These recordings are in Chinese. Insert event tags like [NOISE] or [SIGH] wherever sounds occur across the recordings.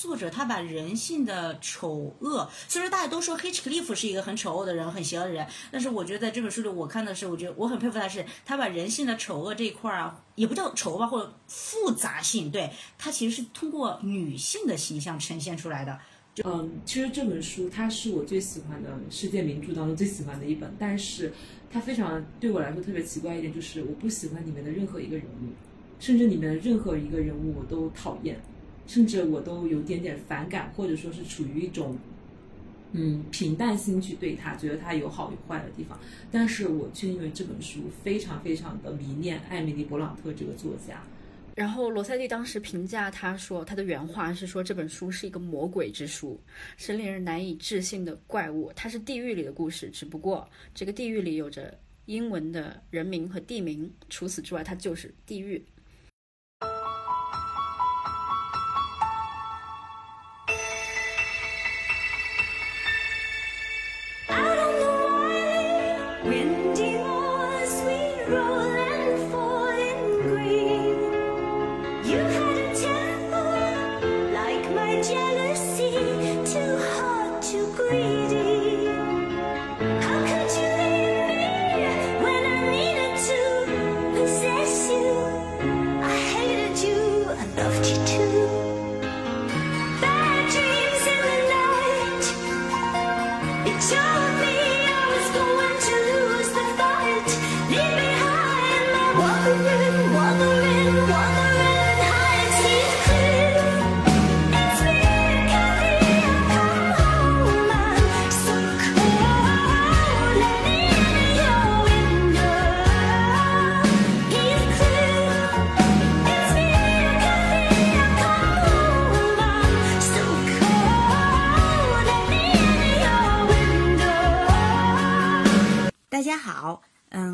作者他把人性的丑恶，虽然大家都说黑奇克利夫是一个很丑恶的人，很邪恶的人，但是我觉得在这本书里，我看的是，我觉得我很佩服他是，他把人性的丑恶这一块儿啊，也不叫丑恶吧，或者复杂性，对他其实是通过女性的形象呈现出来的。嗯，其实这本书它是我最喜欢的世界名著当中最喜欢的一本，但是它非常对我来说特别奇怪一点，就是我不喜欢里面的任何一个人物，甚至里面的任何一个人物我都讨厌，甚至我都有点点反感，或者说是处于一种嗯平淡心去对他，觉得他有好有坏的地方，但是我却因为这本书非常非常的迷恋艾米丽·勃朗特这个作家。然后罗塞蒂当时评价他说，他的原话是说这本书是一个魔鬼之书，是令人难以置信的怪物。它是地狱里的故事，只不过这个地狱里有着英文的人名和地名，除此之外，它就是地狱。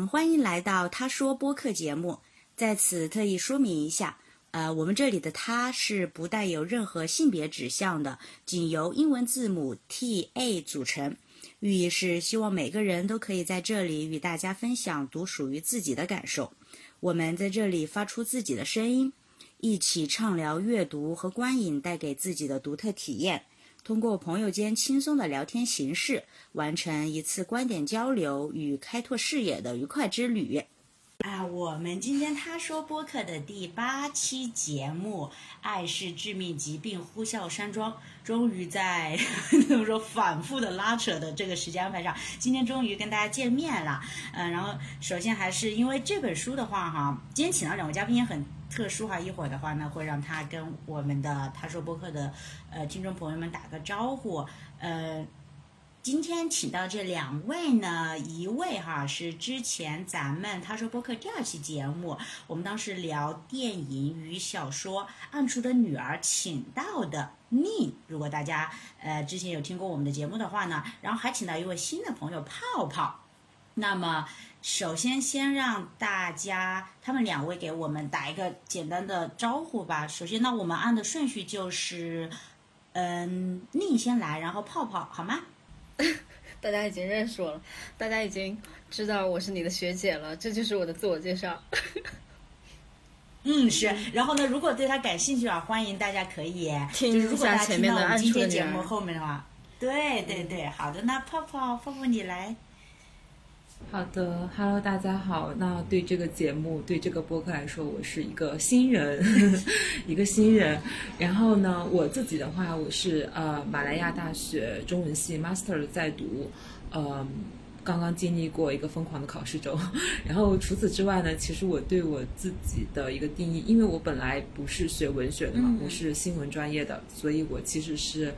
欢迎来到他说播客节目。在此特意说明一下，呃，我们这里的他是不带有任何性别指向的，仅由英文字母 T A 组成，寓意是希望每个人都可以在这里与大家分享独属于自己的感受。我们在这里发出自己的声音，一起畅聊阅读和观影带给自己的独特体验，通过朋友间轻松的聊天形式，完成一次观点交流与开拓视野的愉快之旅。啊，我们今天他说播客的第八期节目《爱是致命疾病》，呼啸山庄终于在 [LAUGHS] 怎么说反复的拉扯的这个时间安排上，今天终于跟大家见面了。嗯，然后首先还是因为这本书的话哈，今天请到两位嘉宾也很特殊哈，一会儿的话呢会让他跟我们的他说播客的呃听众朋友们打个招呼，呃。今天请到这两位呢，一位哈是之前咱们他说播客第二期节目，我们当时聊电影与小说《暗处的女儿》请到的宁，如果大家呃之前有听过我们的节目的话呢，然后还请到一位新的朋友泡泡。那么首先先让大家他们两位给我们打一个简单的招呼吧。首先呢，我们按的顺序就是，嗯，宁先来，然后泡泡，好吗？[LAUGHS] 大家已经认识我了，大家已经知道我是你的学姐了，这就是我的自我介绍。嗯，是。然后呢，如果对他感兴趣啊，欢迎大家可以听一下前面的今天节目后面的话。对对对，好的，那泡泡泡泡你来。好的，Hello，大家好。那对这个节目，对这个播客来说，我是一个新人，[LAUGHS] 一个新人。然后呢，我自己的话，我是呃马来亚大学中文系 Master 在读，呃，刚刚经历过一个疯狂的考试周。[LAUGHS] 然后除此之外呢，其实我对我自己的一个定义，因为我本来不是学文学的嘛，我是新闻专业的，所以我其实是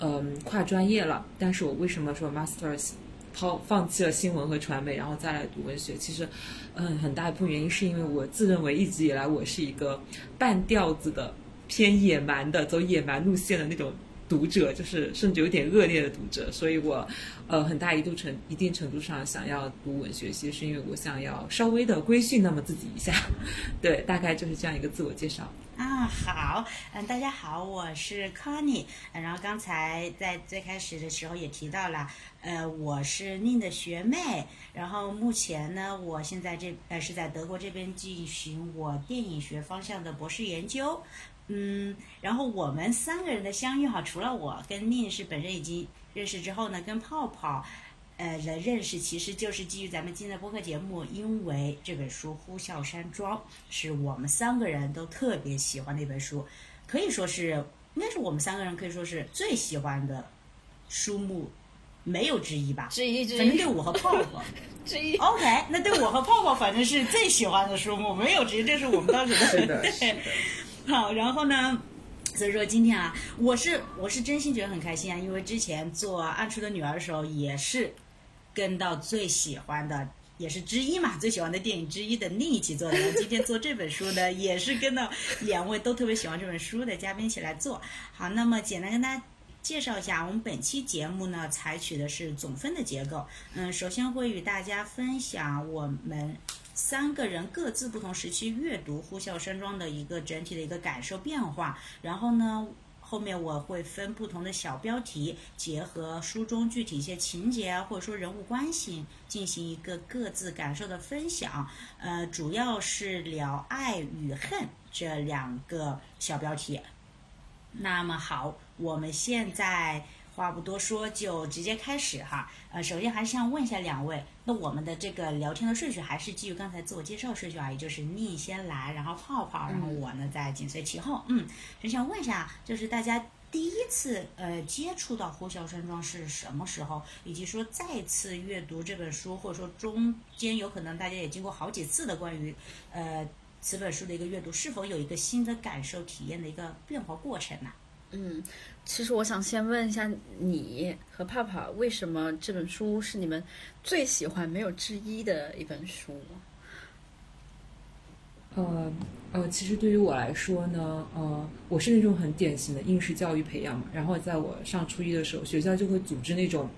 嗯跨专业了。但是我为什么说 Masters？抛放弃了新闻和传媒，然后再来读文学。其实，嗯，很大一部分原因是因为我自认为一直以来我是一个半吊子的、偏野蛮的、走野蛮路线的那种读者，就是甚至有点恶劣的读者。所以我，呃，很大一度程一定程度上想要读文学，其实是因为我想要稍微的规训那么自己一下。[LAUGHS] 对，大概就是这样一个自我介绍。啊，好，嗯，大家好，我是 Connie，然后刚才在最开始的时候也提到了，呃，我是宁的学妹，然后目前呢，我现在这呃是在德国这边进行我电影学方向的博士研究，嗯，然后我们三个人的相遇哈，除了我跟宁是本身已经认识之后呢，跟泡泡，呃的认识其实就是基于咱们今天的播客节目，因为这本书《呼啸山庄》是我们三个人都特别喜欢的一本书，可以说是应该是我们三个人可以说是最喜欢的书目，没有之一吧。之一之一反正对我和泡泡 [LAUGHS] 之一。，OK，那对我和泡泡反正是最喜欢的书目，没有之一，这是我们当时的是的，[LAUGHS] 是对的。好，然后呢？所以说今天啊，我是我是真心觉得很开心啊，因为之前做《暗处的女儿》的时候，也是跟到最喜欢的，也是之一嘛，最喜欢的电影之一的另一起做的。今天做这本书呢，也是跟到两位都特别喜欢这本书的嘉宾一起来做。好，那么简单跟大家。介绍一下，我们本期节目呢，采取的是总分的结构。嗯，首先会与大家分享我们三个人各自不同时期阅读《呼啸山庄》的一个整体的一个感受变化。然后呢，后面我会分不同的小标题，结合书中具体一些情节啊，或者说人物关系，进行一个各自感受的分享。呃，主要是聊爱与恨这两个小标题。那么好，我们现在话不多说，就直接开始哈。呃，首先还是想问一下两位，那我们的这个聊天的顺序还是基于刚才自我介绍顺序啊，也就是你先来，然后泡泡，然后我呢再紧随其后。嗯，就想问一下，就是大家第一次呃接触到《呼啸山庄》是什么时候，以及说再次阅读这本书，或者说中间有可能大家也经过好几次的关于呃此本书的一个阅读，是否有一个新的感受体验的一个变化过程呢？嗯，其实我想先问一下你和泡泡，为什么这本书是你们最喜欢、没有之一的一本书？呃呃，其实对于我来说呢，呃，我是那种很典型的应试教育培养嘛。然后在我上初一的时候，学校就会组织那种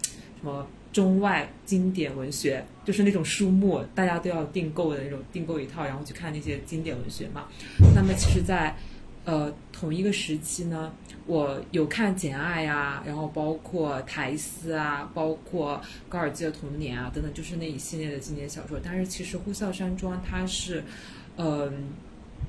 什么中外经典文学，就是那种书目，大家都要订购的那种，订购一套，然后去看那些经典文学嘛。那么其实在，呃同一个时期呢，我有看《简爱》呀，然后包括《苔丝》啊，包括高尔基的《童年》啊等等，就是那一系列的经典小说。但是其实《呼啸山庄》它是。嗯，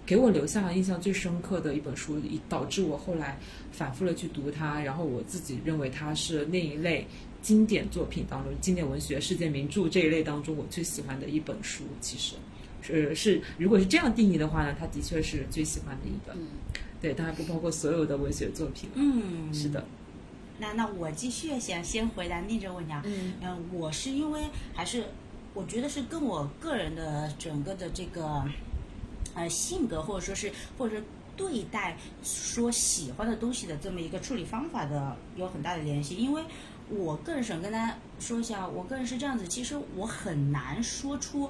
给我留下了印象最深刻的一本书，以导致我后来反复的去读它，然后我自己认为它是那一类经典作品当中，经典文学、世界名著这一类当中我最喜欢的一本书。其实是是，如果是这样定义的话呢，它的确是最喜欢的一本。嗯对，当然不包括所有的文学作品。嗯，是的。那那我继续想先回答你这个问题啊。嗯嗯，我是因为还是我觉得是跟我个人的整个的这个呃性格，或者说是或者说对待说喜欢的东西的这么一个处理方法的有很大的联系。因为我个人想跟大家说一下，我个人是这样子，其实我很难说出。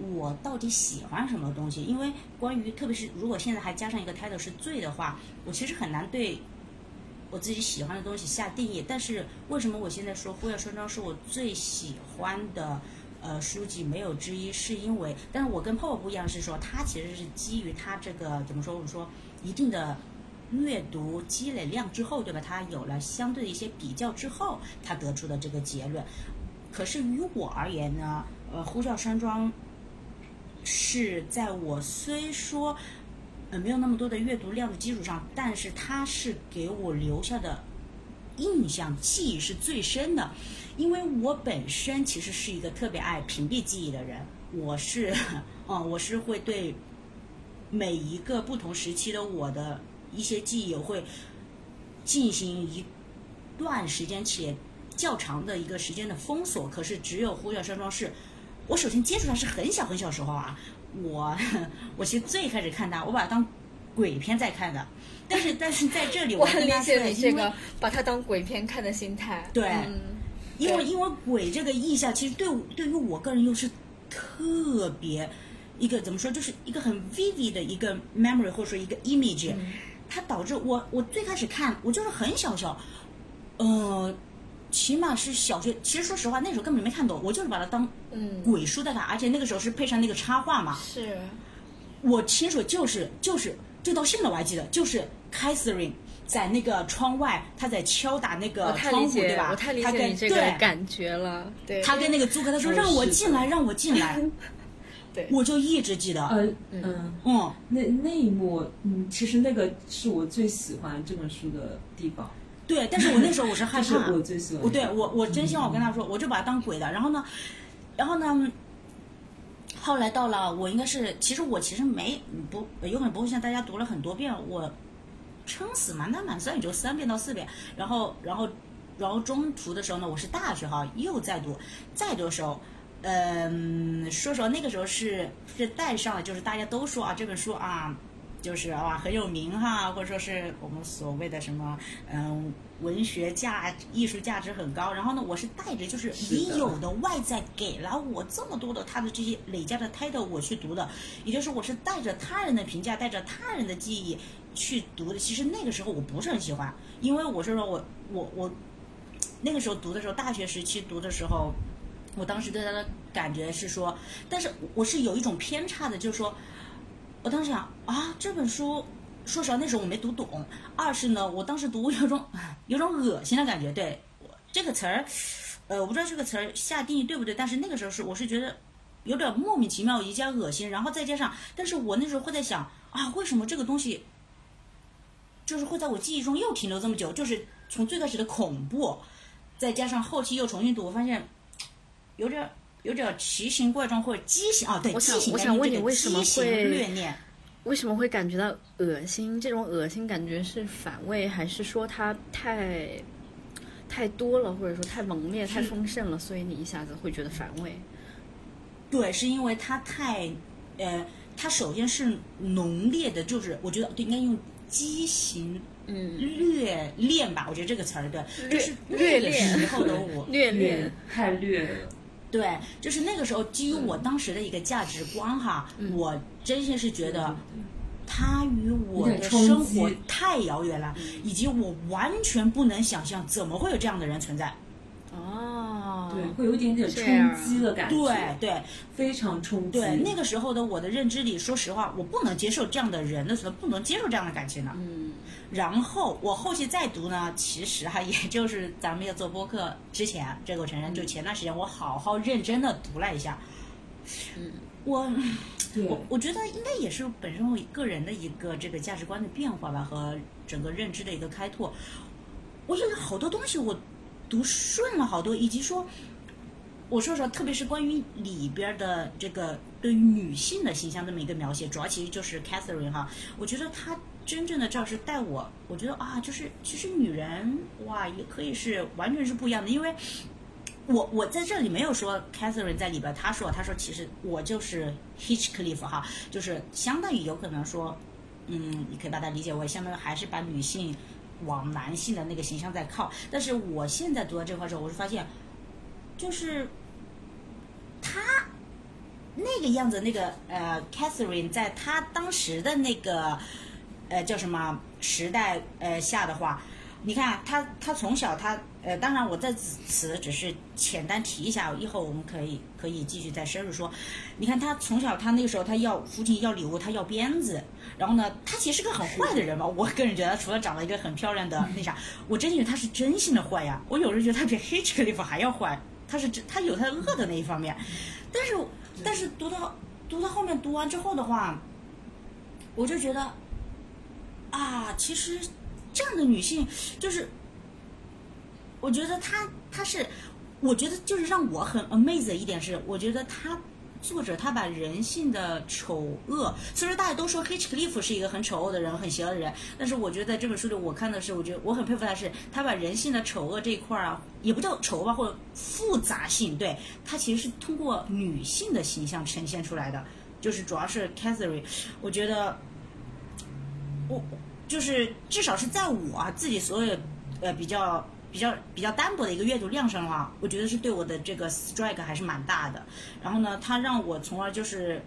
我到底喜欢什么东西？因为关于，特别是如果现在还加上一个 title 是罪的话，我其实很难对我自己喜欢的东西下定义。但是为什么我现在说《呼啸山庄》是我最喜欢的呃书籍没有之一？是因为，但是我跟泡泡不一样，是说它其实是基于它这个怎么说？我们说一定的阅读积累量之后，对吧？它有了相对的一些比较之后，它得出的这个结论。可是于我而言呢，呃，《呼啸山庄》是在我虽说呃没有那么多的阅读量的基础上，但是它是给我留下的印象记忆是最深的，因为我本身其实是一个特别爱屏蔽记忆的人，我是，嗯，我是会对每一个不同时期的我的一些记忆，我会进行一段时间且较长的一个时间的封锁。可是只有《呼啸山庄》是。我首先接触它是很小很小时候啊，我我其实最开始看它，我把它当鬼片在看的，但是但是在这里我很理跟大家说这个把它当鬼片看的心态。对嗯因为因为鬼这个意象，其实对我对于我个人又是特别一个怎么说，就是一个很 vivid 的一个 memory 或者说一个 image，、它导致我我最开始看我就是很小小，呃，起码是小学，其实说实话那时候根本没看懂，我就是把它当嗯，鬼书在看，而且那个时候是配上那个插画嘛，是。我亲手就是就是就到现在我还记得，就是 Catherine 在那个窗外，她在敲打那个窗户，对，吧？我太理她跟解你这个对。感觉了。对，他跟那个租客他说哦让我进来，让我进来。[LAUGHS] 对。我就一直记得。呃嗯，嗯，那那一幕，嗯，其实那个是我最喜欢这本书的地方，对，但是我那时候我是害怕，[LAUGHS] 我最喜欢我。对我我真希望我跟他说，我就把他当鬼的。然后呢，然后呢，后来到了我应该是，其实我其实没不有可能不会像大家读了很多遍，我撑死满打满算也就三遍到四遍。然后然后然后中途的时候呢，我是大学哈又在读，再读的时候。嗯，说实话，那个时候是是带上了，就是大家都说啊，这本书啊，就是啊很有名哈，或者说是我们所谓的什么嗯文学价艺术价值很高。然后呢，我是带着就是已有的外在给了我这么多的他的这些累加的 title 我去读的，也就是我是带着他人的评价，带着他人的记忆去读的。其实那个时候我不是很喜欢，因为我是说我我我那个时候读的时候，大学时期读的时候。我当时对他的感觉是说，但是我是有一种偏差的，就是说，我当时想啊，这本书，说实话那时候我没读懂；二是呢，我当时读有种有种恶心的感觉。对这个词儿，呃，我不知道这个词儿下定义对不对，但是那个时候是我是觉得有点莫名其妙，也加恶心，然后再加上，但是我那时候会在想啊，为什么这个东西就是会在我记忆中又停留这么久？就是从最开始的恐怖，再加上后期又重新读，我发现。有点有点奇形怪状或者畸形啊，对，我想畸形我想问你为什么畸形会虐念？为什么会感觉到恶心？这种恶心感觉是反胃，还是说它太太多了，或者说太猛烈、太丰盛了，所以你一下子会觉得反胃？对，是因为它太，呃，它首先是浓烈的，就是我觉得对，应该用畸形。嗯，虐恋吧，我觉得这个词儿对，就是那个虐恋时候的我，虐 [LAUGHS] 略恋，太略了，对，就是那个时候基于我当时的一个价值观哈，我真心是觉得他与我的生活太遥远了，以及我完全不能想象怎么会有这样的人存在。哦，对，会有一点点冲击的感觉，对对非常冲击。对，那个时候的我的认知里，说实话，我不能接受这样的人的存在，不能接受这样的感情的。嗯，然后我后期再读呢，其实哈，也就是咱们要做播客之前，这个我承认，就前段时间我好好认真的读了一下。嗯，我我我觉得应该也是本身我个人的一个这个价值观的变化吧，和整个认知的一个开拓。我觉得好多东西我读顺了好多，以及说，我说实话，特别是关于里边的这个对于女性的形象这么一个描写，主要其实就是 Catherine 哈，我觉得她真正的这样是带我，我觉得啊，就是其实女人哇也可以是完全是不一样的，因为。我我在这里没有说 Catherine 在里边，她说她说其实我就是 Hitchcliff 哈，就是相当于有可能说，嗯，你可以把它理解为相当于还是把女性往男性的那个形象在靠。但是我现在读到这块之后，我就发现，就是他那个样子，那个呃 Catherine 在她当时的那个呃叫什么时代呃下的话，你看他，他从小他呃，当然我在此只是简单提一下，以后我们可以可以继续再深入说。你看他从小他那个时候他要父亲要礼物，他要鞭子，然后呢，他其实是个很坏的人嘛。我个人觉得，除了长了一个很漂亮的那啥，我真觉得他是真心的坏呀。我有时候觉得他比 Hitchcliff 还要坏，他是真她有他恶的那一方面，但是但是读到读到后面读完之后的话，我就觉得啊，其实这样的女性就是。我觉得她她是，我觉得就是让我很 amazed 的一点是，我觉得她作者他把人性的丑恶，虽然大家都说 Hitchcliff 是一个很丑恶的人，很邪恶的人，但是我觉得在这本书里，我看的是，我觉得我很佩服他是，他把人性的丑恶这一块儿啊，也不叫丑恶吧，或者复杂性，对他其实是通过女性的形象呈现出来的，就是主要是 Catherine，我觉得我就是至少是在我自己所有呃比较。比较比较单薄的一个阅读量上的话，我觉得是对我的这个 strike 还是蛮大的。然后呢，它让我从而就是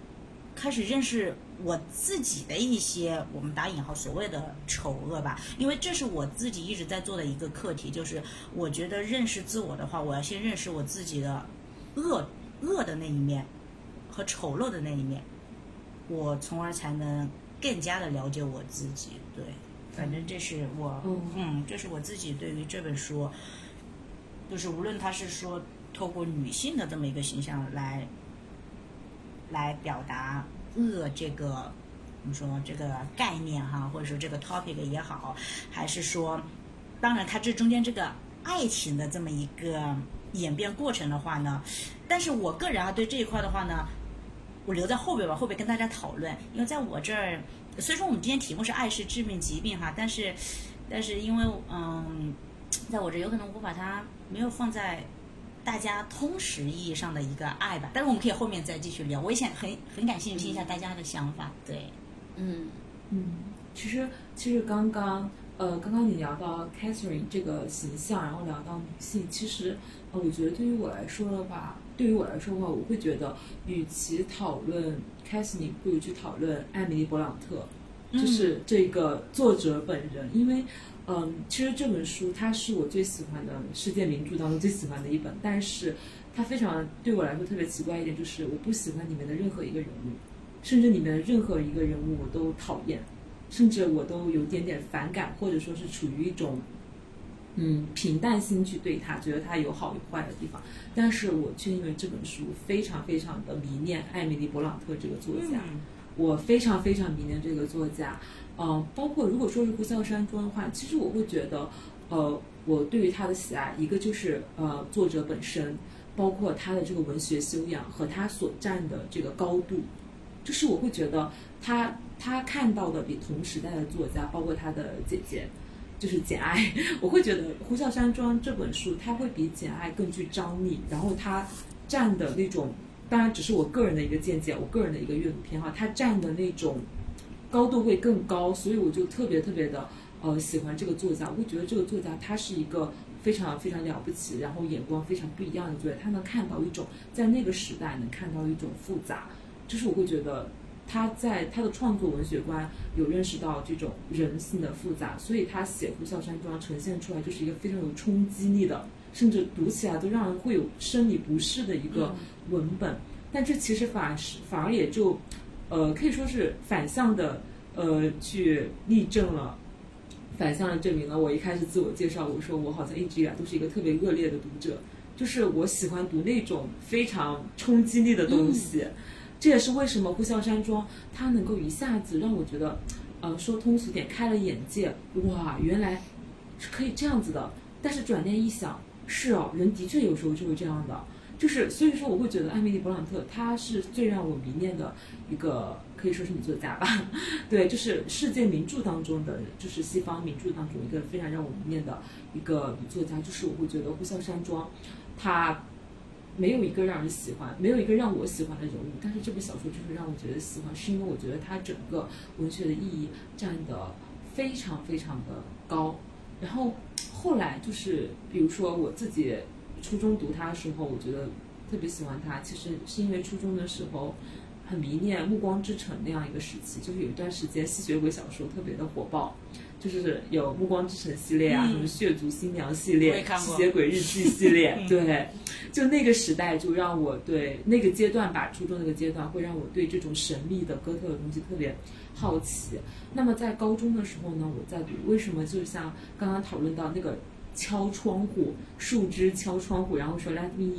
开始认识我自己的一些我们打引号所谓的丑恶吧，因为这是我自己一直在做的一个课题，就是我觉得认识自我的话，我要先认识我自己的恶恶的那一面和丑陋的那一面，我从而才能更加的了解我自己。对。反正这是我，嗯，这是我自己对于这本书，就是无论他是说透过女性的这么一个形象来，来表达恶这个，怎么说这个概念哈，或者说这个 topic 也好，还是说，当然它这中间这个爱情的这么一个演变过程的话呢，但是我个人啊对这一块的话呢，我留在后边吧，后边跟大家讨论，因为在我这儿，虽说我们今天题目是爱是致命疾病哈，但是，但是因为嗯，在我这有可能我把它没有放在。大家通识意义上的一个爱吧，但是我们可以后面再继续聊。我也想很很感兴趣听一下大家的想法。对，嗯嗯，其实其实刚刚呃刚刚你聊到 Catherine 这个形象，然后聊到女性，其实呃我觉得对于我来说的话，对于我来说的话，我会觉得与其讨论 Catherine，不如去讨论艾米丽·勃朗特，就是这个作者本人，因为。嗯，其实这本书它是我最喜欢的世界名著当中最喜欢的一本，但是它非常对我来说特别奇怪一点，就是我不喜欢里面的任何一个人物，甚至里面的任何一个人物我都讨厌，甚至我都有点点反感，或者说是处于一种嗯平淡心去对他，觉得他有好有坏的地方，但是我却因为这本书非常非常的迷恋艾米丽·勃朗特这个作家，我非常非常迷恋这个作家。嗯，包括如果说是《呼啸山庄》的话，其实我会觉得，呃，我对于他的喜爱，一个就是呃作者本身，包括他的这个文学修养和他所站的这个高度，就是我会觉得他他看到的比同时代的作家，包括他的姐姐，就是《简爱》，我会觉得《呼啸山庄》这本书，它会比《简爱》更具张力，然后它占的那种，当然只是我个人的一个见解，我个人的一个阅读偏好，它占的那种。高度会更高，所以我就特别特别的呃喜欢这个作家。我会觉得这个作家他是一个非常非常了不起，然后眼光非常不一样的作家。他能看到一种在那个时代能看到一种复杂，就是我会觉得他在他的创作文学观有认识到这种人性的复杂，所以他写《呼啸山庄》呈现出来就是一个非常有冲击力的，甚至读起来都让人会有生理不适的一个文本。但这其实反是反而也就。呃，可以说是反向的，呃，去例证了，反向的证明了我一开始自我介绍，我说我好像一直以来都是一个特别恶劣的读者，就是我喜欢读那种非常冲击力的东西，这也是为什么《呼啸山庄》它能够一下子让我觉得，呃，说通俗点，开了眼界，哇，原来是可以这样子的。但是转念一想，是哦，人的确有时候就是这样的。就是，所以说我会觉得艾米丽·勃朗特她是最让我迷恋的一个，可以说是女作家吧。[LAUGHS] 对，就是世界名著当中的，就是西方名著当中一个非常让我迷恋的一个女作家。就是我会觉得《呼啸山庄》，它没有一个让人喜欢，没有一个让我喜欢的人物，但是这部小说就是让我觉得喜欢，是因为我觉得它整个文学的意义占的非常非常的高。然后后来就是，比如说我自己。初中读它的时候，我觉得特别喜欢它。其实是因为初中的时候很迷恋《暮光之城》那样一个时期，就是有一段时间吸血鬼小说特别的火爆，就是有《暮光之城》系列啊，什么《血族新娘》系列、吸血鬼日记系列。[LAUGHS] 对，就那个时代就让我对那个阶段吧，初中那个阶段会让我对这种神秘的哥特的东西特别好奇。那么在高中的时候呢，我在读，为什么就像刚刚讨论到那个。敲窗户，树枝敲窗户，然后说 “Let me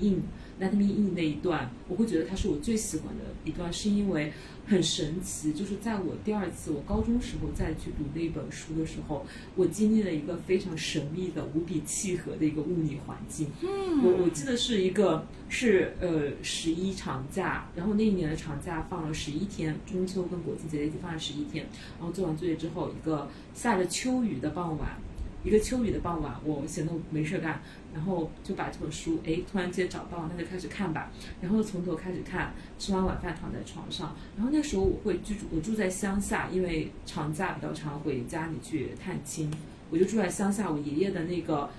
in”，“Let me in” 那一段，我会觉得它是我最喜欢的一段，是因为很神奇。就是在我第二次我高中时候再去读那本书的时候，我经历了一个非常神秘的、无比契合的一个物理环境。嗯，我我记得是一个是呃十一长假，然后那一年的长假放了十一天，中秋跟国庆节一起放了十一天。然后做完作业之后，一个下着秋雨的傍晚。一个秋雨的傍晚，我闲得没事干，然后就把这本书，哎，突然间找到，那就开始看吧。然后从头开始看，吃完晚饭躺在床上。然后那时候我会居住，我住在乡下，因为长假比较长，回家里去探亲，我就住在乡下我爷爷的那个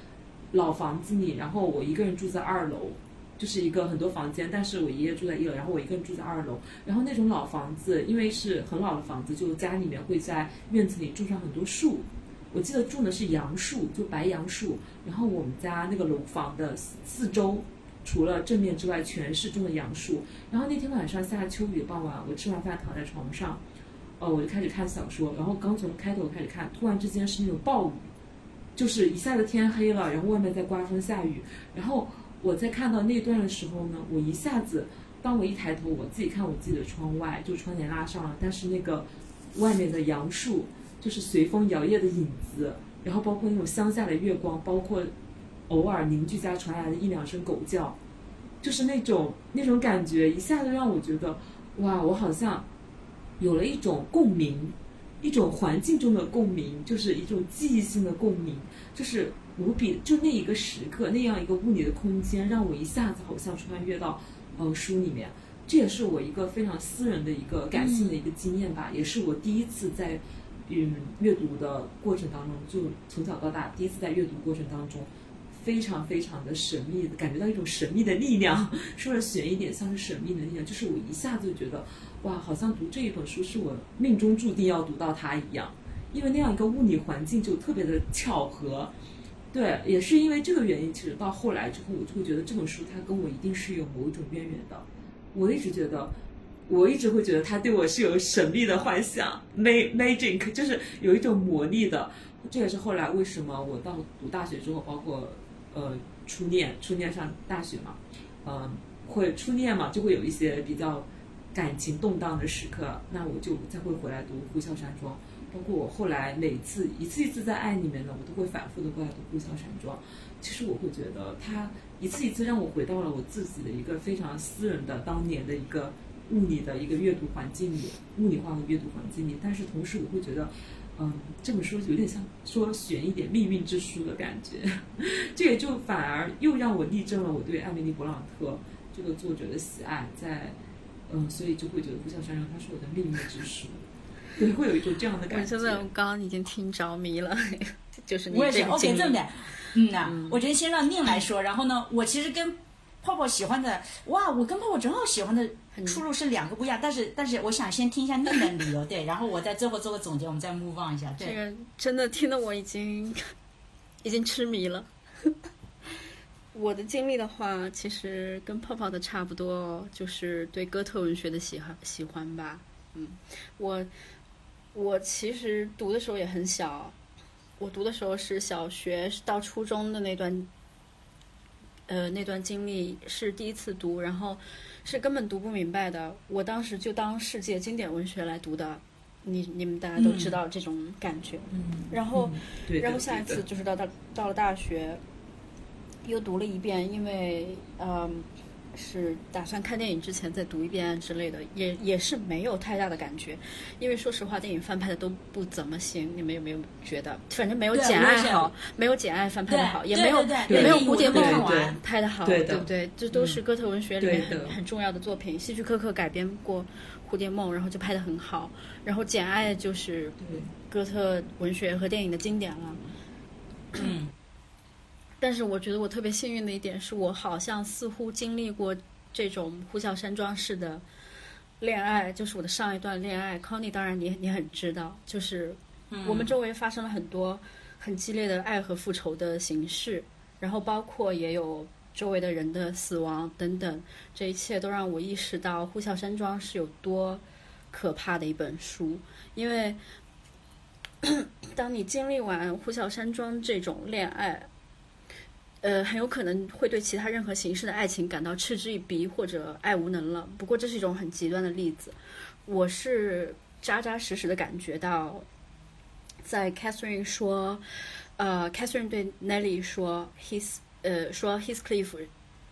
老房子里。然后我一个人住在二楼，就是一个很多房间，但是我爷爷住在一楼，然后我一个人住在二楼。然后那种老房子，因为是很老的房子，就家里面会在院子里种上很多树。我记得种的是杨树，就白杨树。然后我们家那个楼房的四周，除了正面之外，全是种的杨树。然后那天晚上下秋雨的傍晚，我吃完饭躺在床上，呃，我就开始看小说。然后刚从开头开始看，突然之间是那种暴雨，就是一下子天黑了，然后外面在刮风下雨。然后我在看到那段的时候呢，我一下子当我一抬头，我自己看我自己的窗外，就窗帘拉上了，但是那个外面的杨树就是随风摇曳的影子，然后包括那种乡下的月光，包括偶尔邻居家传来的一两声狗叫，就是那种那种感觉，一下子让我觉得，哇，我好像有了一种共鸣，一种环境中的共鸣，就是一种记忆性的共鸣，就是无比就那一个时刻，那样一个物理的空间，让我一下子好像穿越到。呃，书里面，这也是我一个非常私人的一个感性的一个经验吧，也是我第一次在嗯阅读的过程当中，就从小到大第一次在阅读过程当中，非常非常的神秘，感觉到一种神秘的力量，说的悬一点，像是神秘的力量，就是我一下子就觉得，哇，好像读这一本书是我命中注定要读到它一样，因为那样一个物理环境就特别的巧合。对，也是因为这个原因，其实到后来之后，我就会觉得这本书它跟我一定是有某一种渊源的。我一直觉得，我一直会觉得他对我是有神秘的幻想，magic，就是有一种魔力的。这也是后来为什么我到读大学之后，包括呃初恋，初恋上大学嘛，嗯，会初恋嘛，就会有一些比较感情动荡的时刻，那我就再会回来读《呼啸山庄》。包括我后来每次一次一次在爱里面呢，我都会反复的过来读《呼啸山庄》。其实我会觉得，它一次一次让我回到了我自己的一个非常私人的当年的一个物理的一个阅读环境里，物理化的阅读环境里。但是同时，我会觉得，嗯，这本书有点像说悬一点命运之书的感觉。[LAUGHS] 这也就反而又让我例证了我对艾米丽·勃朗特这个作者的喜爱，在嗯，所以就会觉得《呼啸山庄》它是我的命运之书。[LAUGHS] 对，会有一种这样的感觉。我真的，我刚刚已经听着迷了，[LAUGHS] 就是我也是 OK 这么的。嗯呐，我觉得先让宁来说，然后呢，我其实跟泡泡喜欢的，哇，我跟泡泡正好喜欢的出路是两个不一样，但是但是我想先听一下宁的理由，对，然后我在最后做个总结，我们再 move on 一下。这个真的听得我已经已经痴迷了。[LAUGHS] 我的经历的话，其实跟泡泡的差不多，就是对哥特文学的喜欢喜欢吧。嗯，我。我其实读的时候也很小，我读的时候是小学到初中的那段，呃，那段经历是第一次读，然后是根本读不明白的。我当时就当世界经典文学来读的，你你们大家都知道这种感觉。嗯。然后，然后下一次就是到到到了大学，又读了一遍，因为嗯。是打算看电影之前再读一遍之类的，也也是没有太大的感觉，因为说实话，电影翻拍的都不怎么行。你们有没有觉得？反正没有《简爱》好，没有《简爱》翻拍的好，也没有也没有《蝴蝶梦》拍的好，对不对？这都是哥特文学里面很很重要的作品。希区柯克改编过《蝴蝶梦》，然后就拍的很好。然后《简爱》就是哥特文学和电影的经典了。嗯。但是我觉得我特别幸运的一点是我好像似乎经历过这种呼啸山庄式的恋爱，就是我的上一段恋爱。Conny，当然你你很知道，就是我们周围发生了很多很激烈的爱和复仇的形式，然后包括也有周围的人的死亡等等，这一切都让我意识到呼啸山庄是有多可怕的一本书。因为 [COUGHS] 当你经历完呼啸山庄这种恋爱，呃，很有可能会对其他任何形式的爱情感到嗤之以鼻或者爱无能了。不过这是一种很极端的例子。我是扎扎实实的感觉到，在 Catherine 说，呃，Catherine 对 Nelly 说，his 呃说 his Cliff，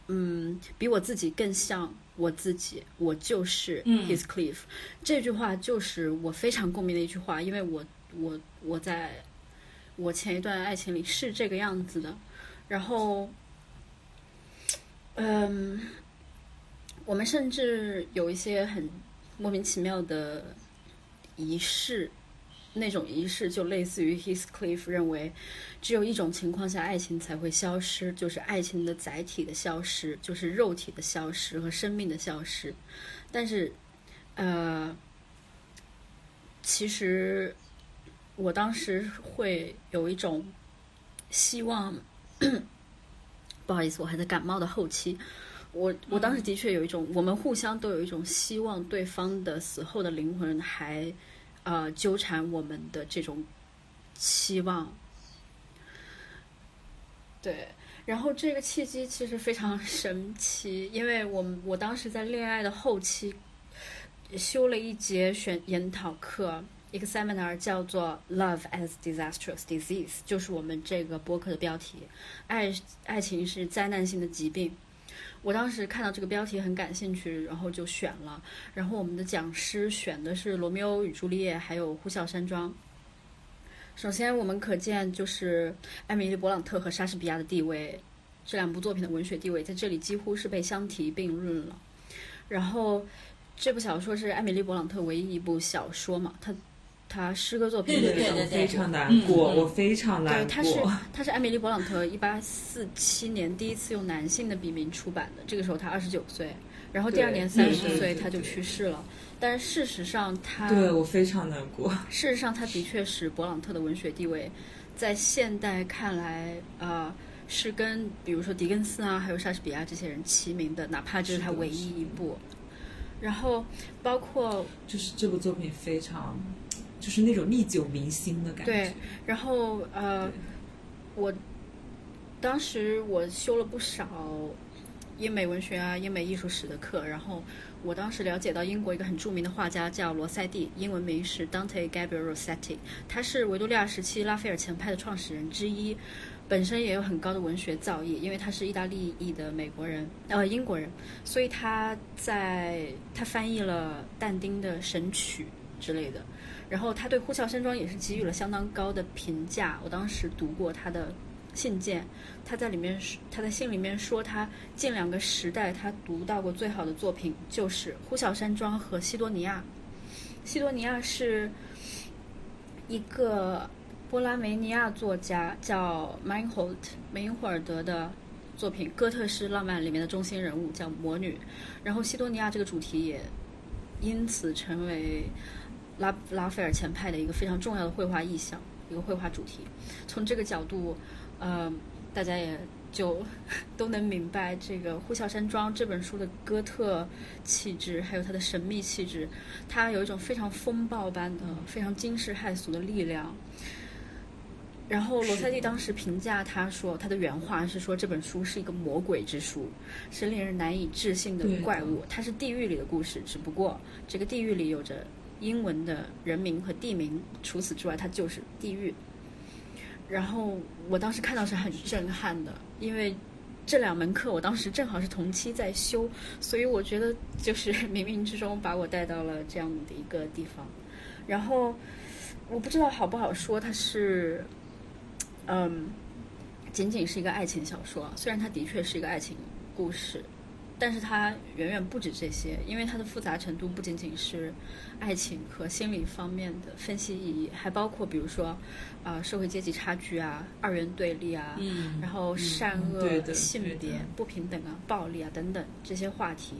嗯，比我自己更像我自己，我就是 his Cliff。这句话就是我非常共鸣的一句话，因为我我我在我前一段爱情里是这个样子的。然后，嗯，我们甚至有一些很莫名其妙的仪式，那种仪式就类似于 Heathcliff 认为，只有一种情况下爱情才会消失，就是爱情的载体的消失，就是肉体的消失和生命的消失。但是，呃，其实我当时会有一种希望。[CLEARS THROAT] 不好意思，我还在感冒的后期。我我当时的确有一种，我们互相都有一种希望对方的死后的灵魂还呃纠缠我们的这种期望。对，然后这个契机其实非常神奇，因为我们我当时在恋爱的后期修了一节选研讨课，一个 seminar 叫做 “Love as Disastrous Disease”，就是我们这个播客的标题。爱爱情是灾难性的疾病。我当时看到这个标题很感兴趣，然后就选了。然后我们的讲师选的是《罗密欧与朱丽叶》还有《呼啸山庄》。首先，我们可见就是艾米丽·勃朗特和莎士比亚的地位，这两部作品的文学地位在这里几乎是被相提并论了。然后，这部小说是艾米丽·勃朗特唯一一部小说嘛？她她诗歌作品对对对对非常难过，我非常难对，过。他是他是艾米丽·勃朗特一八四七年第一次用男性的笔名出版的，这个时候他二十九岁，然后第二年对三十岁他就去世了。但是事实上，他对我非常难过。事实上，他的确是勃朗特的文学地位，在现代看来，呃，是跟比如说狄更斯啊，还有莎士比亚这些人齐名的，哪怕这是他唯一一部。然后，包括就是这部作品非常，就是那种历久弥新的感觉。对，然后呃，我当时我修了不少英美文学啊、英美艺术史的课，然后我当时了解到英国一个很著名的画家叫罗塞蒂，英文名是 Dante Gabriel Rossetti，他是维多利亚时期拉斐尔前派的创始人之一，本身也有很高的文学造诣，因为他是意大利裔的美国人，呃，英国人，所以他在他翻译了但丁的《神曲》之类的。然后他对《呼啸山庄》也是给予了相当高的评价。我当时读过他的信件，他在里面他在信里面说，他近两个时代他读到过最好的作品就是《呼啸山庄》和《西多尼亚》。西多尼亚是一个波拉梅尼亚作家叫 Meinhold 梅因霍尔德的作品，哥特式浪漫里面的中心人物叫魔女。然后西多尼亚这个主题也因此成为。拉拉斐尔前派的一个非常重要的绘画意象，一个绘画主题。从这个角度，呃，大家也就 [LAUGHS] 都能明白这个《呼啸山庄》这本书的哥特气质，还有它的神秘气质。它有一种非常风暴般的、非常惊世骇俗的力量。然后罗塞蒂当时评价他说，他的原话是说这本书是一个魔鬼之书，是令人难以置信的怪物。它是地狱里的故事，只不过这个地狱里有着。英文的人名和地名，除此之外，它就是地狱。然后我当时看到是很震撼的，因为这两门课我当时正好是同期在修，所以我觉得就是冥冥之中把我带到了这样的一个地方。然后我不知道好不好说，它是，嗯，仅仅是一个爱情小说，虽然它的确是一个爱情故事。但是它远远不止这些，因为它的复杂程度不仅仅是爱情和心理方面的分析意义，还包括比如说，啊、呃，社会阶级差距啊，二元对立啊，嗯，然后善恶、性别不平等啊、暴力啊等等这些话题，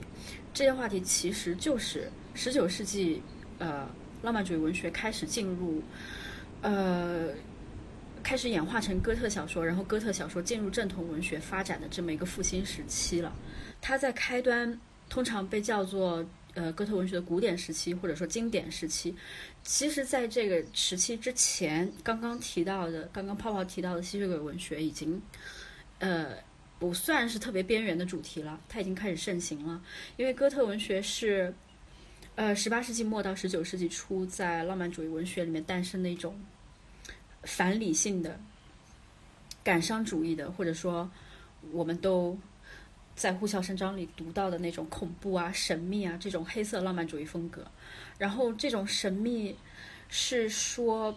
这些话题其实就是十九世纪呃浪漫主义文学开始进入呃。开始演化成哥特小说，然后哥特小说进入正统文学发展的这么一个复兴时期了。它在开端通常被叫做呃哥特文学的古典时期，或者说经典时期。其实，在这个时期之前，刚刚提到的，刚刚泡泡提到的吸血鬼文学已经呃不算是特别边缘的主题了，它已经开始盛行了。因为哥特文学是呃十八世纪末到十九世纪初在浪漫主义文学里面诞生的一种。反理性的、感伤主义的，或者说我们都在《呼啸山庄》里读到的那种恐怖啊、神秘啊这种黑色浪漫主义风格。然后这种神秘是说，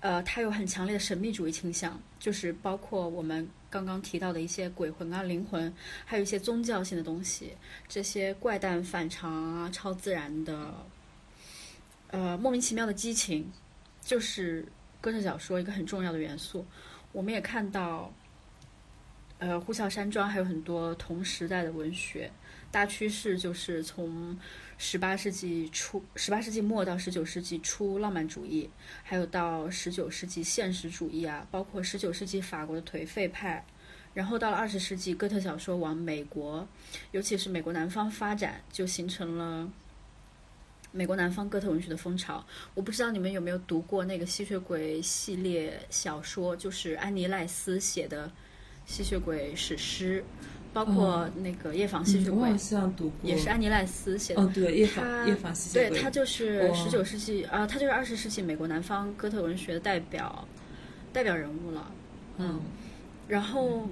呃，它有很强烈的神秘主义倾向，就是包括我们刚刚提到的一些鬼魂啊、灵魂，还有一些宗教性的东西，这些怪诞反常啊、超自然的，呃，莫名其妙的激情，就是。哥特小说一个很重要的元素，我们也看到，呃，《呼啸山庄》还有很多同时代的文学，大趋势就是从十八世纪初、十八世纪末到十九世纪初浪漫主义，还有到十九世纪现实主义啊，包括十九世纪法国的颓废派，然后到了二十世纪，哥特小说往美国，尤其是美国南方发展，就形成了。美国南方哥特文学的风潮，我不知道你们有没有读过那个吸血鬼系列小说，就是安妮赖斯写的《吸血鬼史诗，包括那个《夜访吸血鬼》嗯我好像读过，也是安妮赖斯写的。哦，对，夜访夜访吸血鬼，对他就是哇十九世纪啊、他就是二十世纪美国南方哥特文学的代表代表人物了。嗯，然后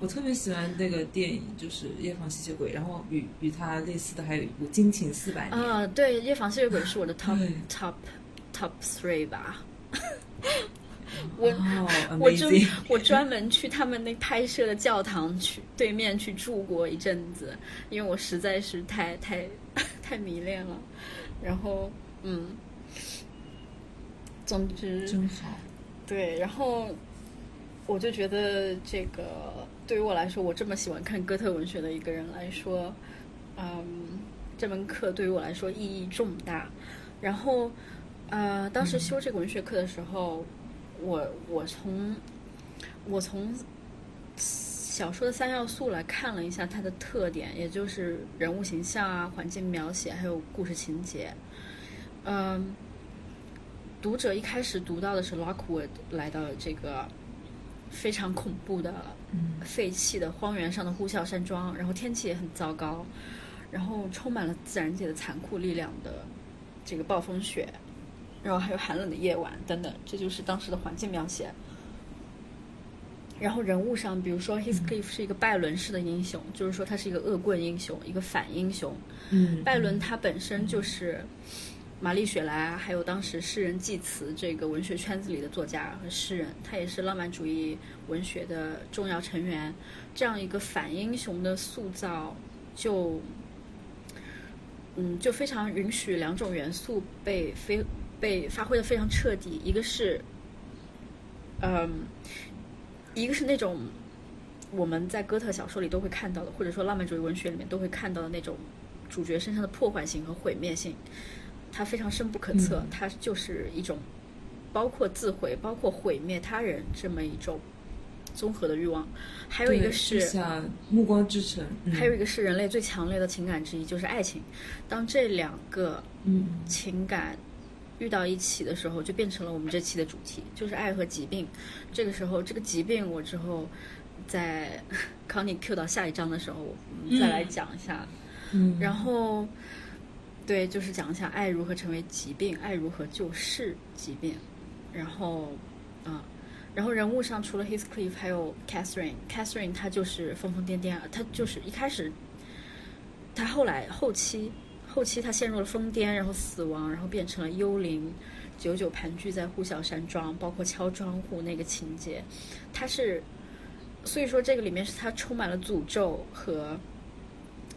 我特别喜欢那个电影，就是《夜访吸血鬼》，然后与与它类似的还有一部《惊情四百年》。啊、对，《夜访吸血鬼》是我的 [LAUGHS] top top top three 吧。[LAUGHS] 我哦 [LAUGHS] 我就我专门去他们那拍摄的教堂去对面去住过一阵子，因为我实在是太太太迷恋了。然后，嗯，总之真好。对，然后我就觉得这个对于我来说，我这么喜欢看哥特文学的一个人来说，嗯，这门课对于我来说意义重大。然后，呃，当时修这个文学课的时候，我我从我从小说的三要素来看了一下它的特点，也就是人物形象啊、环境描写，还有故事情节。嗯，读者一开始读到的是 Lockwood 来到这个非常恐怖的嗯废弃的荒原上的呼啸山庄，然后天气也很糟糕，然后充满了自然界的残酷力量的这个暴风雪，然后还有寒冷的夜晚等等，这就是当时的环境描写。然后人物上，比如说 Heathcliff 是一个拜伦式的英雄，就是说他是一个恶棍英雄，一个反英雄。嗯，拜伦他本身就是玛丽雪莱，还有当时诗人济慈这个文学圈子里的作家和诗人，他也是浪漫主义文学的重要成员。这样一个反英雄的塑造，就嗯，就非常允许两种元素被非被发挥的非常彻底，一个是嗯，一个是那种我们在哥特小说里都会看到的，或者说浪漫主义文学里面都会看到的那种主角身上的破坏性和毁灭性，它非常深不可测，嗯它就是一种包括自毁、包括毁灭他人这么一种综合的欲望。还有一个是暮光之城》，嗯还有一个是人类最强烈的情感之一，就是爱情。当这两个嗯情感遇到一起的时候，就变成了我们这期的主题，就是爱和疾病。这个时候，这个疾病我之后在 [LAUGHS] 康妮 Q 到下一章的时候，我们再来讲一下。嗯，然后，对，就是讲一下爱如何成为疾病，爱如何救世疾病。然后，啊、然后人物上除了 Heathcliff，还有 Catherine，Catherine 她就是疯疯癫癫，她就是一开始，她后来后期后期他陷入了疯癫，然后死亡，然后变成了幽灵，久久盘踞在呼啸山庄，包括敲窗户那个情节，他是，所以说这个里面是他充满了诅咒和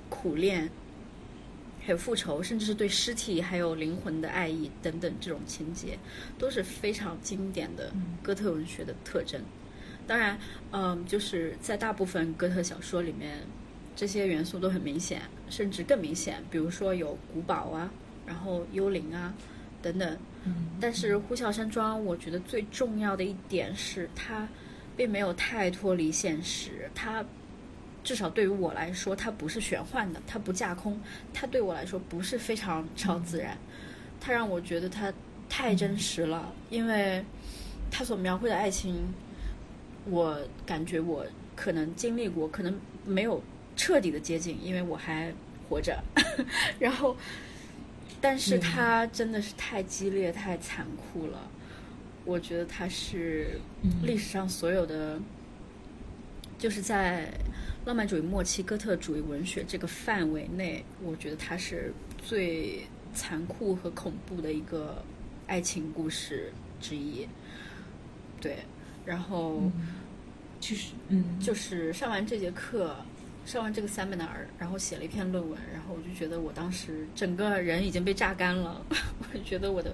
苦恋，还有复仇，甚至是对尸体还有灵魂的爱意等等这种情节，都是非常经典的哥特文学的特征。当然，嗯，就是在大部分哥特小说里面，这些元素都很明显，甚至更明显。比如说有古堡啊，然后幽灵啊等等。嗯但是呼啸山庄，我觉得最重要的一点是它并没有太脱离现实，它至少对于我来说，它不是玄幻的，它不架空，它对我来说不是非常超自然，它让我觉得它太真实了，因为它所描绘的爱情，我感觉我可能经历过，可能没有彻底的接近，因为我还活着，[LAUGHS] 然后，但是它真的是太激烈、太残酷了，我觉得它是历史上所有的，就是在浪漫主义末期、哥特主义文学这个范围内，我觉得它是最残酷和恐怖的一个爱情故事之一。对，然后其实嗯，就是上完这节课，上完这个 seminar，然后写了一篇论文，然后我就觉得我当时整个人已经被榨干了，[LAUGHS] 我就觉得我的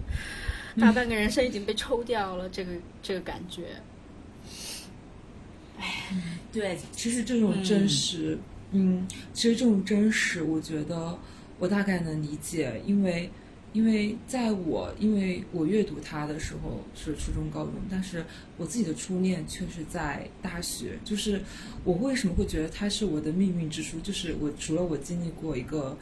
大半个人生已经被抽掉了，这个这个感觉。对，其实这种真实，嗯其实这种真实，我觉得我大概能理解，因为因为在我因为我阅读它的时候是初中高中，但是我自己的初恋却是在大学。就是我为什么会觉得它是我的命运之书？就是我除了我经历过一个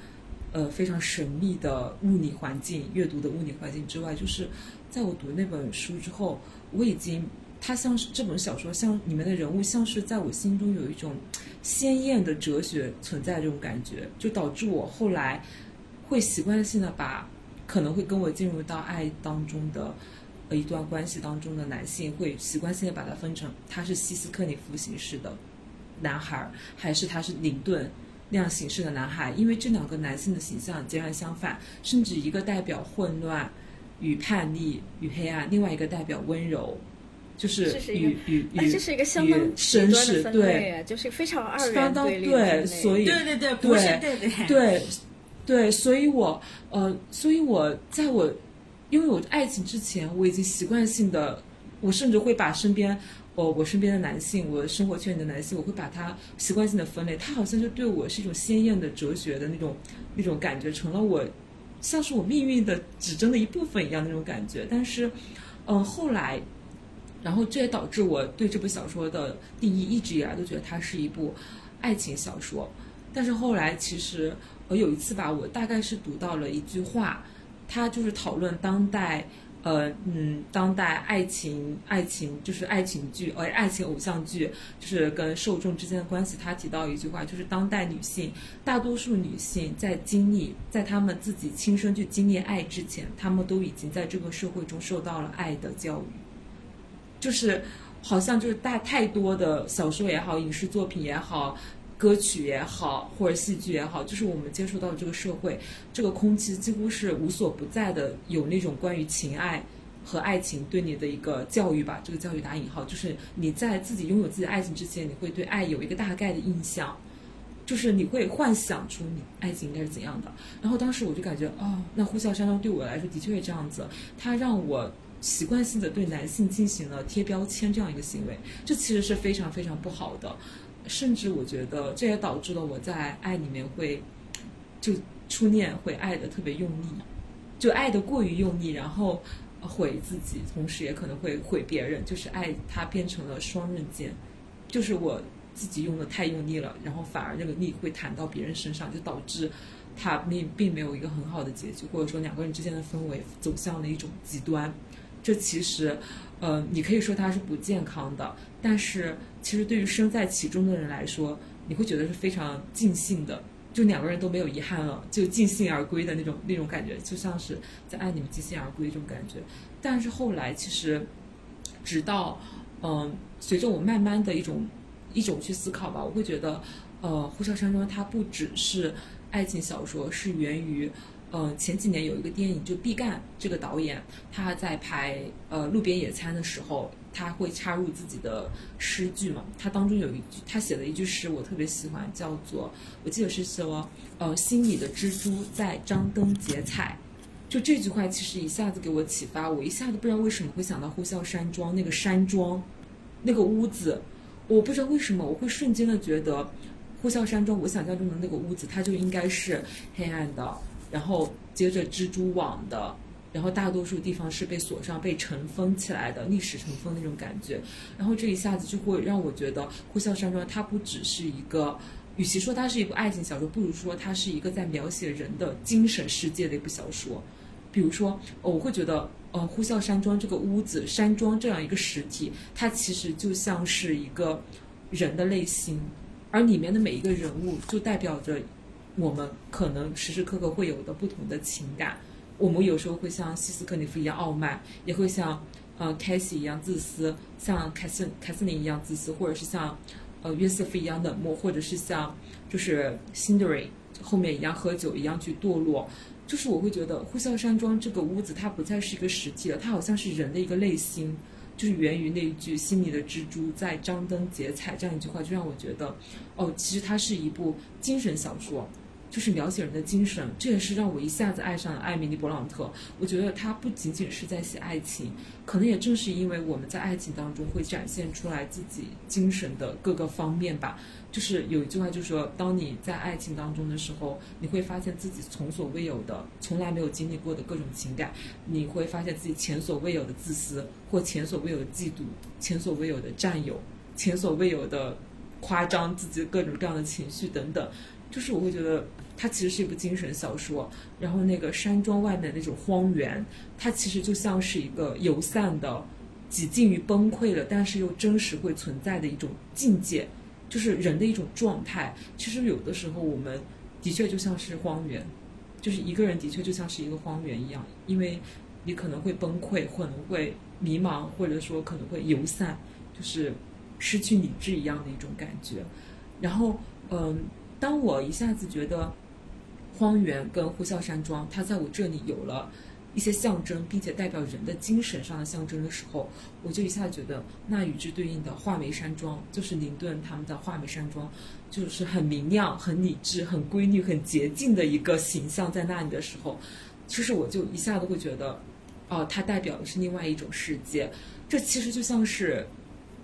呃非常神秘的物理环境，阅读的物理环境之外，就是在我读那本书之后，我已经它像是这本小说，像里面的人物，像是在我心中有一种鲜艳的哲学存在这种感觉，就导致我后来会习惯性的把可能会跟我进入到爱当中的呃一段关系当中的男性，会习惯性的把它分成他是希斯克里夫形式的男孩，还是他是林顿那样形式的男孩，因为这两个男性的形象截然相反，甚至一个代表混乱与叛逆与黑暗，另外一个代表温柔。就是这是一个与与哎，与这是一个相当与绅士对哎，就是非常二相元当。对，所以对对对，不是对对对对，所以我呃，所以我在我拥有爱情之前，我已经习惯性的，我甚至会把身边我我身边的男性，我生活圈里的男性，我会把他习惯性的分类，他好像就对我是一种鲜艳的哲学的那种那种感觉，成了我像是我命运的指针的一部分一样那种感觉。但是，嗯、后来。然后这也导致我对这部小说的定义一直以来都觉得它是一部爱情小说。但是后来其实我有一次吧，我大概是读到了一句话，它就是讨论当代呃嗯当代爱情爱情就是爱情剧呃爱情偶像剧就是跟受众之间的关系。他提到一句话，就是当代女性大多数女性在经历在她们自己亲身去经历爱之前，她们都已经在这个社会中受到了爱的教育。就是好像就是大太多的小说也好，影视作品也好，歌曲也好，或者戏剧也好，就是我们接触到的这个社会，这个空气几乎是无所不在的，有那种关于情爱和爱情对你的一个教育吧。这个教育打引号，就是你在自己拥有自己的爱情之前，你会对爱有一个大概的印象。就是你会幻想出你爱情应该是怎样的，然后当时我就感觉，哦，那《呼啸山庄》对我来说的确是这样子，它让我习惯性的对男性进行了贴标签这样一个行为，这其实是非常非常不好的，甚至我觉得这也导致了我在爱里面会就初恋会爱的特别用力，就爱的过于用力，然后毁自己，同时也可能会毁别人，就是爱它变成了双刃剑，就是我自己用的太用力了，然后反而那个力会弹到别人身上，就导致他并并没有一个很好的结局，或者说两个人之间的氛围走向了一种极端。这其实，呃，你可以说它是不健康的，但是其实对于身在其中的人来说，你会觉得是非常尽兴的，就两个人都没有遗憾了，就尽兴而归的那种那种感觉，就像是在爱你们尽兴而归这种感觉。但是后来其实，直到嗯、随着我慢慢的一种一种去思考吧，我会觉得，呃，《呼啸山庄》它不只是爱情小说，是源于。呃，前几年有一个电影，就毕赣这个导演，他在拍呃《路边野餐》的时候，他会插入自己的诗句嘛。他当中有一句，他写的一句诗，我特别喜欢，叫做我记得是说，呃，心里的蜘蛛在张灯结彩。就这句话，其实一下子给我启发，我一下子不知道为什么会想到呼啸山庄那个山庄，那个屋子，我不知道为什么我会瞬间的觉得，呼啸山庄我想象中的那个屋子，它就应该是黑暗的。然后接着蜘蛛网的，然后大多数地方是被锁上、被尘封起来的，历史尘封那种感觉。然后这一下子就会让我觉得《呼啸山庄》它不只是一个，与其说它是一部爱情小说，不如说它是一个在描写人的精神世界的一部小说。比如说，我会觉得，呃，呼啸山庄这个屋子、山庄这样一个实体，它其实就像是一个人的内心，而里面的每一个人物就代表着。我们可能时时刻刻会有的不同的情感，我们有时候会像希斯克里夫一样傲慢，也会像呃凯西一样自私，像凯瑟凯瑟琳一样自私，或者是像呃约瑟夫一样冷漠，或者是像就是辛德瑞后面一样喝酒一样去堕落。就是我会觉得呼啸山庄这个屋子它不再是一个实体了，它好像是人的一个内心。就是源于那一句“心里的蜘蛛在张灯结彩”这样一句话，就让我觉得，哦，其实它是一部精神小说。就是描写人的精神，这也是让我一下子爱上了艾米丽·勃朗特。我觉得她不仅仅是在写爱情，可能也正是因为我们在爱情当中会展现出来自己精神的各个方面吧。就是有一句话，就是说，当你在爱情当中的时候，你会发现自己从所未有的、从来没有经历过的各种情感，你会发现自己前所未有的自私，或前所未有的嫉妒，前所未有的占有，前所未有的夸张自己各种各样的情绪等等。就是我会觉得它其实是一部精神小说，然后那个山庄外面那种荒原，它其实就像是一个游散的几近于崩溃了，但是又真实会存在的一种境界，就是人的一种状态。其实有的时候我们的确就像是荒原，就是一个人的确就像是一个荒原一样，因为你可能会崩溃，可能会迷茫，或者说可能会游散，就是失去理智一样的一种感觉。然后，嗯，当我一下子觉得荒原跟呼啸山庄，它在我这里有了。一些象征，并且代表人的精神上的象征的时候，我就一下觉得，那与之对应的画眉山庄，就是林顿他们的画眉山庄，就是很明亮、很理智、很规律、很洁净的一个形象在那里的时候，其实我就一下子会觉得，哦，它代表的是另外一种世界。这其实就像是。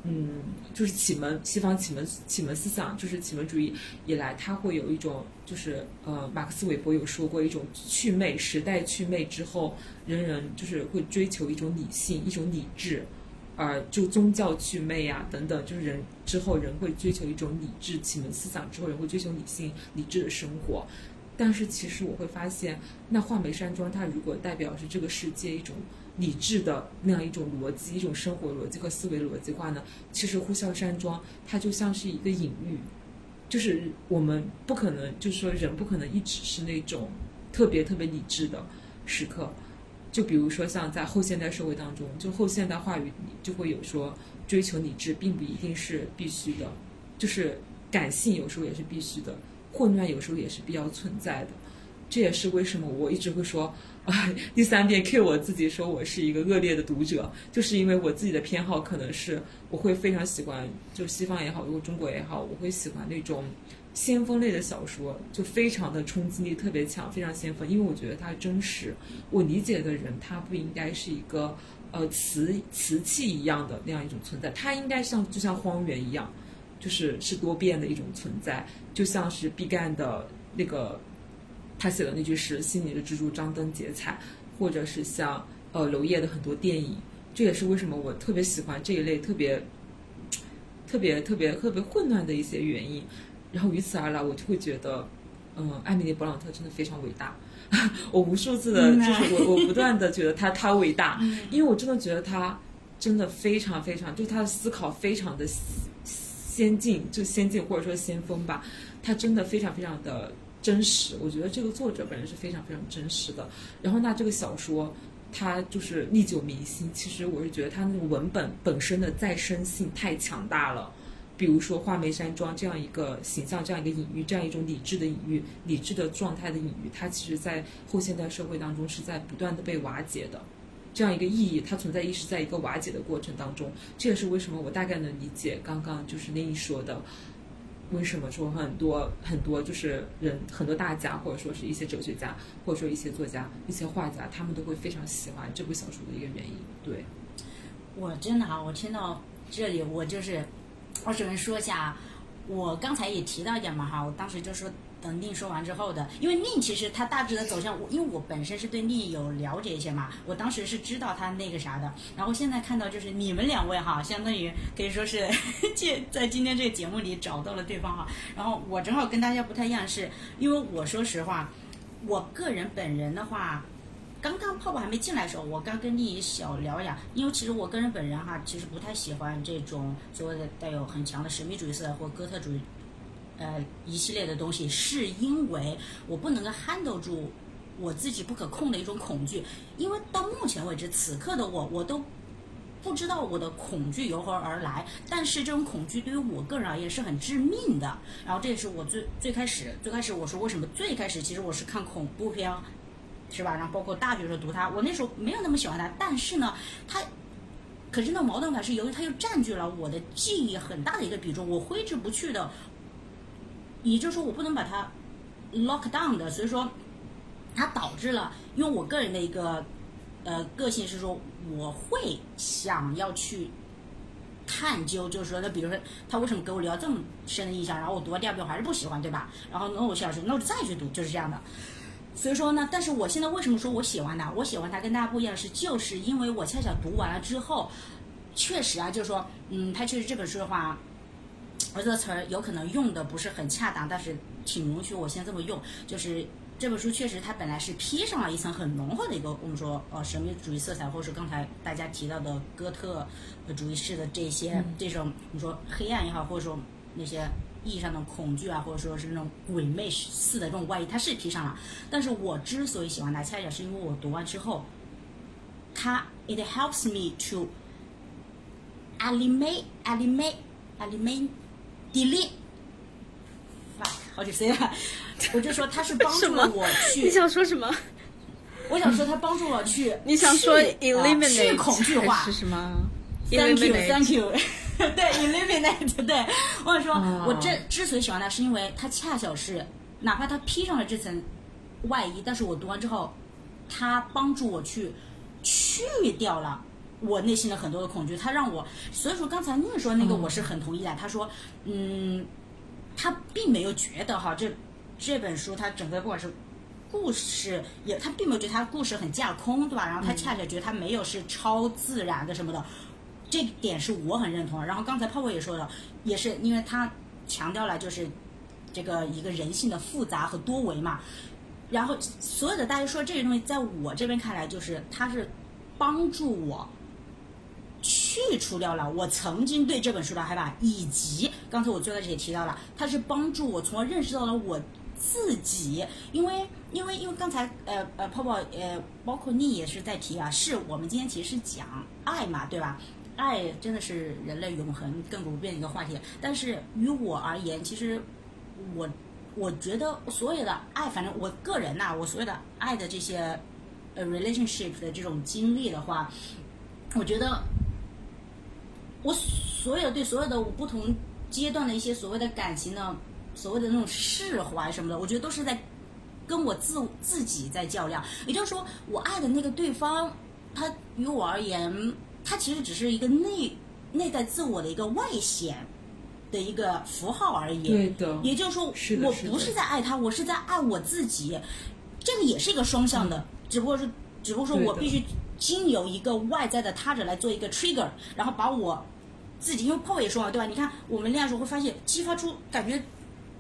嗯，就是启蒙西方启蒙启蒙思想，就是启蒙主义以来，它会有一种，就是呃，马克思韦伯有说过一种祛魅时代祛魅之后，人人就是会追求一种理性，一种理智，而就宗教祛魅啊等等，就是人之后人会追求一种理智，启蒙思想之后人会追求理性理智的生活。但是其实我会发现，那画眉山庄它如果代表是这个世界一种。理智的那样一种逻辑，一种生活逻辑和思维逻辑化呢？其实呼啸山庄它就像是一个隐喻，就是我们不可能，就是说人不可能一直是那种特别特别理智的时刻。就比如说像在后现代社会当中，就后现代话语里就会有说，追求理智并不一定是必须的，就是感性有时候也是必须的，混乱有时候也是必要存在的。这也是为什么我一直会说。啊，[LAUGHS] 第三遍 Q 我自己说我是一个恶劣的读者，就是因为我自己的偏好可能是我会非常喜欢，就西方也好，如果中国也好，我会喜欢那种先锋类的小说，就非常的冲击力特别强，非常先锋，因为我觉得它真实。我理解的人，他不应该是一个呃瓷瓷器一样的那样一种存在，他应该像就像荒原一样，就是是多变的一种存在，就像是毕赣的那个。他写的那句诗“心里的蜘蛛张灯结彩”，或者是像呃娄烨的很多电影，这也是为什么我特别喜欢这一类特别特别特别特别混乱的一些原因。然后与此而来，我就会觉得，嗯，艾米丽·勃朗特真的非常伟大。[LAUGHS] 我无数次的，就是我我不断的觉得他他伟大，因为我真的觉得他真的非常非常，就他的思考非常的先进，就先进或者说先锋吧。他真的非常非常的。真实，我觉得这个作者本人是非常非常真实的。然后，那这个小说，它就是历久弥新。其实，我是觉得它那个文本本身的再生性太强大了。比如说，画眉山庄这样一个形象，这样一个隐喻，这样一种理智的隐喻，理智的状态的隐喻，它其实在后现代社会当中是在不断的被瓦解的。这样一个意义，它存在意识在一个瓦解的过程当中。这也是为什么我大概能理解刚刚就是那一说的。为什么说很多很多就是人很多大家或者说是一些哲学家或者说一些作家一些画家他们都会非常喜欢这部小说的一个原因？对，我真的哈，我听到这里我就是，我只能说一下啊，我刚才也提到一点嘛哈，我当时就说。等令说完之后的，因为令其实他大致的走向，我因为我本身是对令有了解一些嘛，我当时是知道他那个啥的，然后现在看到就是你们两位哈，相当于可以说是 [LAUGHS] 借在今天这个节目里找到了对方哈，然后我正好跟大家不太一样，是因为我说实话，我个人本人的话，刚刚泡泡还没进来的时候，我刚跟丽小聊呀，因为其实我个人本人哈，其实不太喜欢这种所谓的带有很强的神秘主义色彩或哥特主义。呃，一系列的东西，是因为我不能够 handle 住我自己不可控的一种恐惧，因为到目前为止，此刻的我，我都不知道我的恐惧由何而来，但是这种恐惧对于我个人而言是很致命的。然后这也是我最最开始最开始我说为什么最开始其实我是看恐怖片，是吧？然后包括大学时候读它，我那时候没有那么喜欢它，但是呢，它可是那矛盾感是由于它又占据了我的记忆很大的一个比重，我挥之不去的。也就是说，我不能把它 lock down 的，所以说，它导致了，因为我个人的一个呃个性是说，我会想要去探究，就是说，那比如说他为什么给我留了这么深的印象，然后我读了第二遍我还是不喜欢，对吧？然后那我想说，那我就再去读，就是这样的。所以说呢，但是我现在为什么说我喜欢它？我喜欢它跟大家不一样是，就是因为我恰巧读完了之后，确实啊，就是说，嗯，它确实这本书的话。而这个词儿有可能用的不是很恰当，但是挺允许我先这么用，就是这本书确实它本来是披上了一层很浓厚的一个我们说呃神秘主义色彩，或者是刚才大家提到的哥特主义式的这些、这种你说黑暗也好，或者说那些意义上的恐惧啊，或者说是那种鬼魅似的这种外衣，它是披上了。但是我之所以喜欢它，恰恰是因为我读完之后，它 it helps me to eliminate eliminate eliminate delete。好久 say 了，[LAUGHS] 我就说他是帮助了我去，你想说什么？我想说他帮助我去，[LAUGHS] 你想说 eliminate 去恐惧化。还是什么？Thank you, thank [LAUGHS] you 对，eliminate，对，我想说，哦。我之之所以喜欢他，是因为他恰巧是，哪怕他披上了这层外衣，但是我读完之后，他帮助我去去掉了我内心的很多的恐惧，他让我，所以说刚才宁说那个我是很同意的，他说，嗯，他并没有觉得哈，这这本书它整个不管是故事也，他并没有觉得他故事很架空，对吧？然后他恰恰觉得他没有是超自然的什么的，这点是我很认同的。然后刚才泡泡也说了，也是因为他强调了就是这个一个人性的复杂和多维嘛。然后所有的大家说这些东西，在我这边看来，就是它是帮助我去除掉了我曾经对这本书的害怕，以及刚才我最开始也提到了，它是帮助我从而认识到了我自己，因为因为因为刚才呃呃泡泡呃包括你也是在提啊，是我们今天其实是讲爱嘛，对吧？爱真的是人类永恒亘古不变的一个话题，但是于我而言，其实我我觉得所有的爱，反正我个人呐、我所有的爱的这些呃 relationship 的这种经历的话，我觉得我所有对所有的我不同阶段的一些所谓的感情呢所谓的那种释怀什么的，我觉得都是在跟我自自己在较量。也就是说，我爱的那个对方，他于我而言，他其实只是一个内内在自我的一个外显的一个符号而已。对的也就是说，我不是在爱他，我是在爱我自己。这个也是一个双向的，只不过是，只不过说我必须经由一个外在的他者来做一个 trigger，然后把我自己，因为泡泡也说了，对吧？你看我们恋爱时候会发现，激发出感觉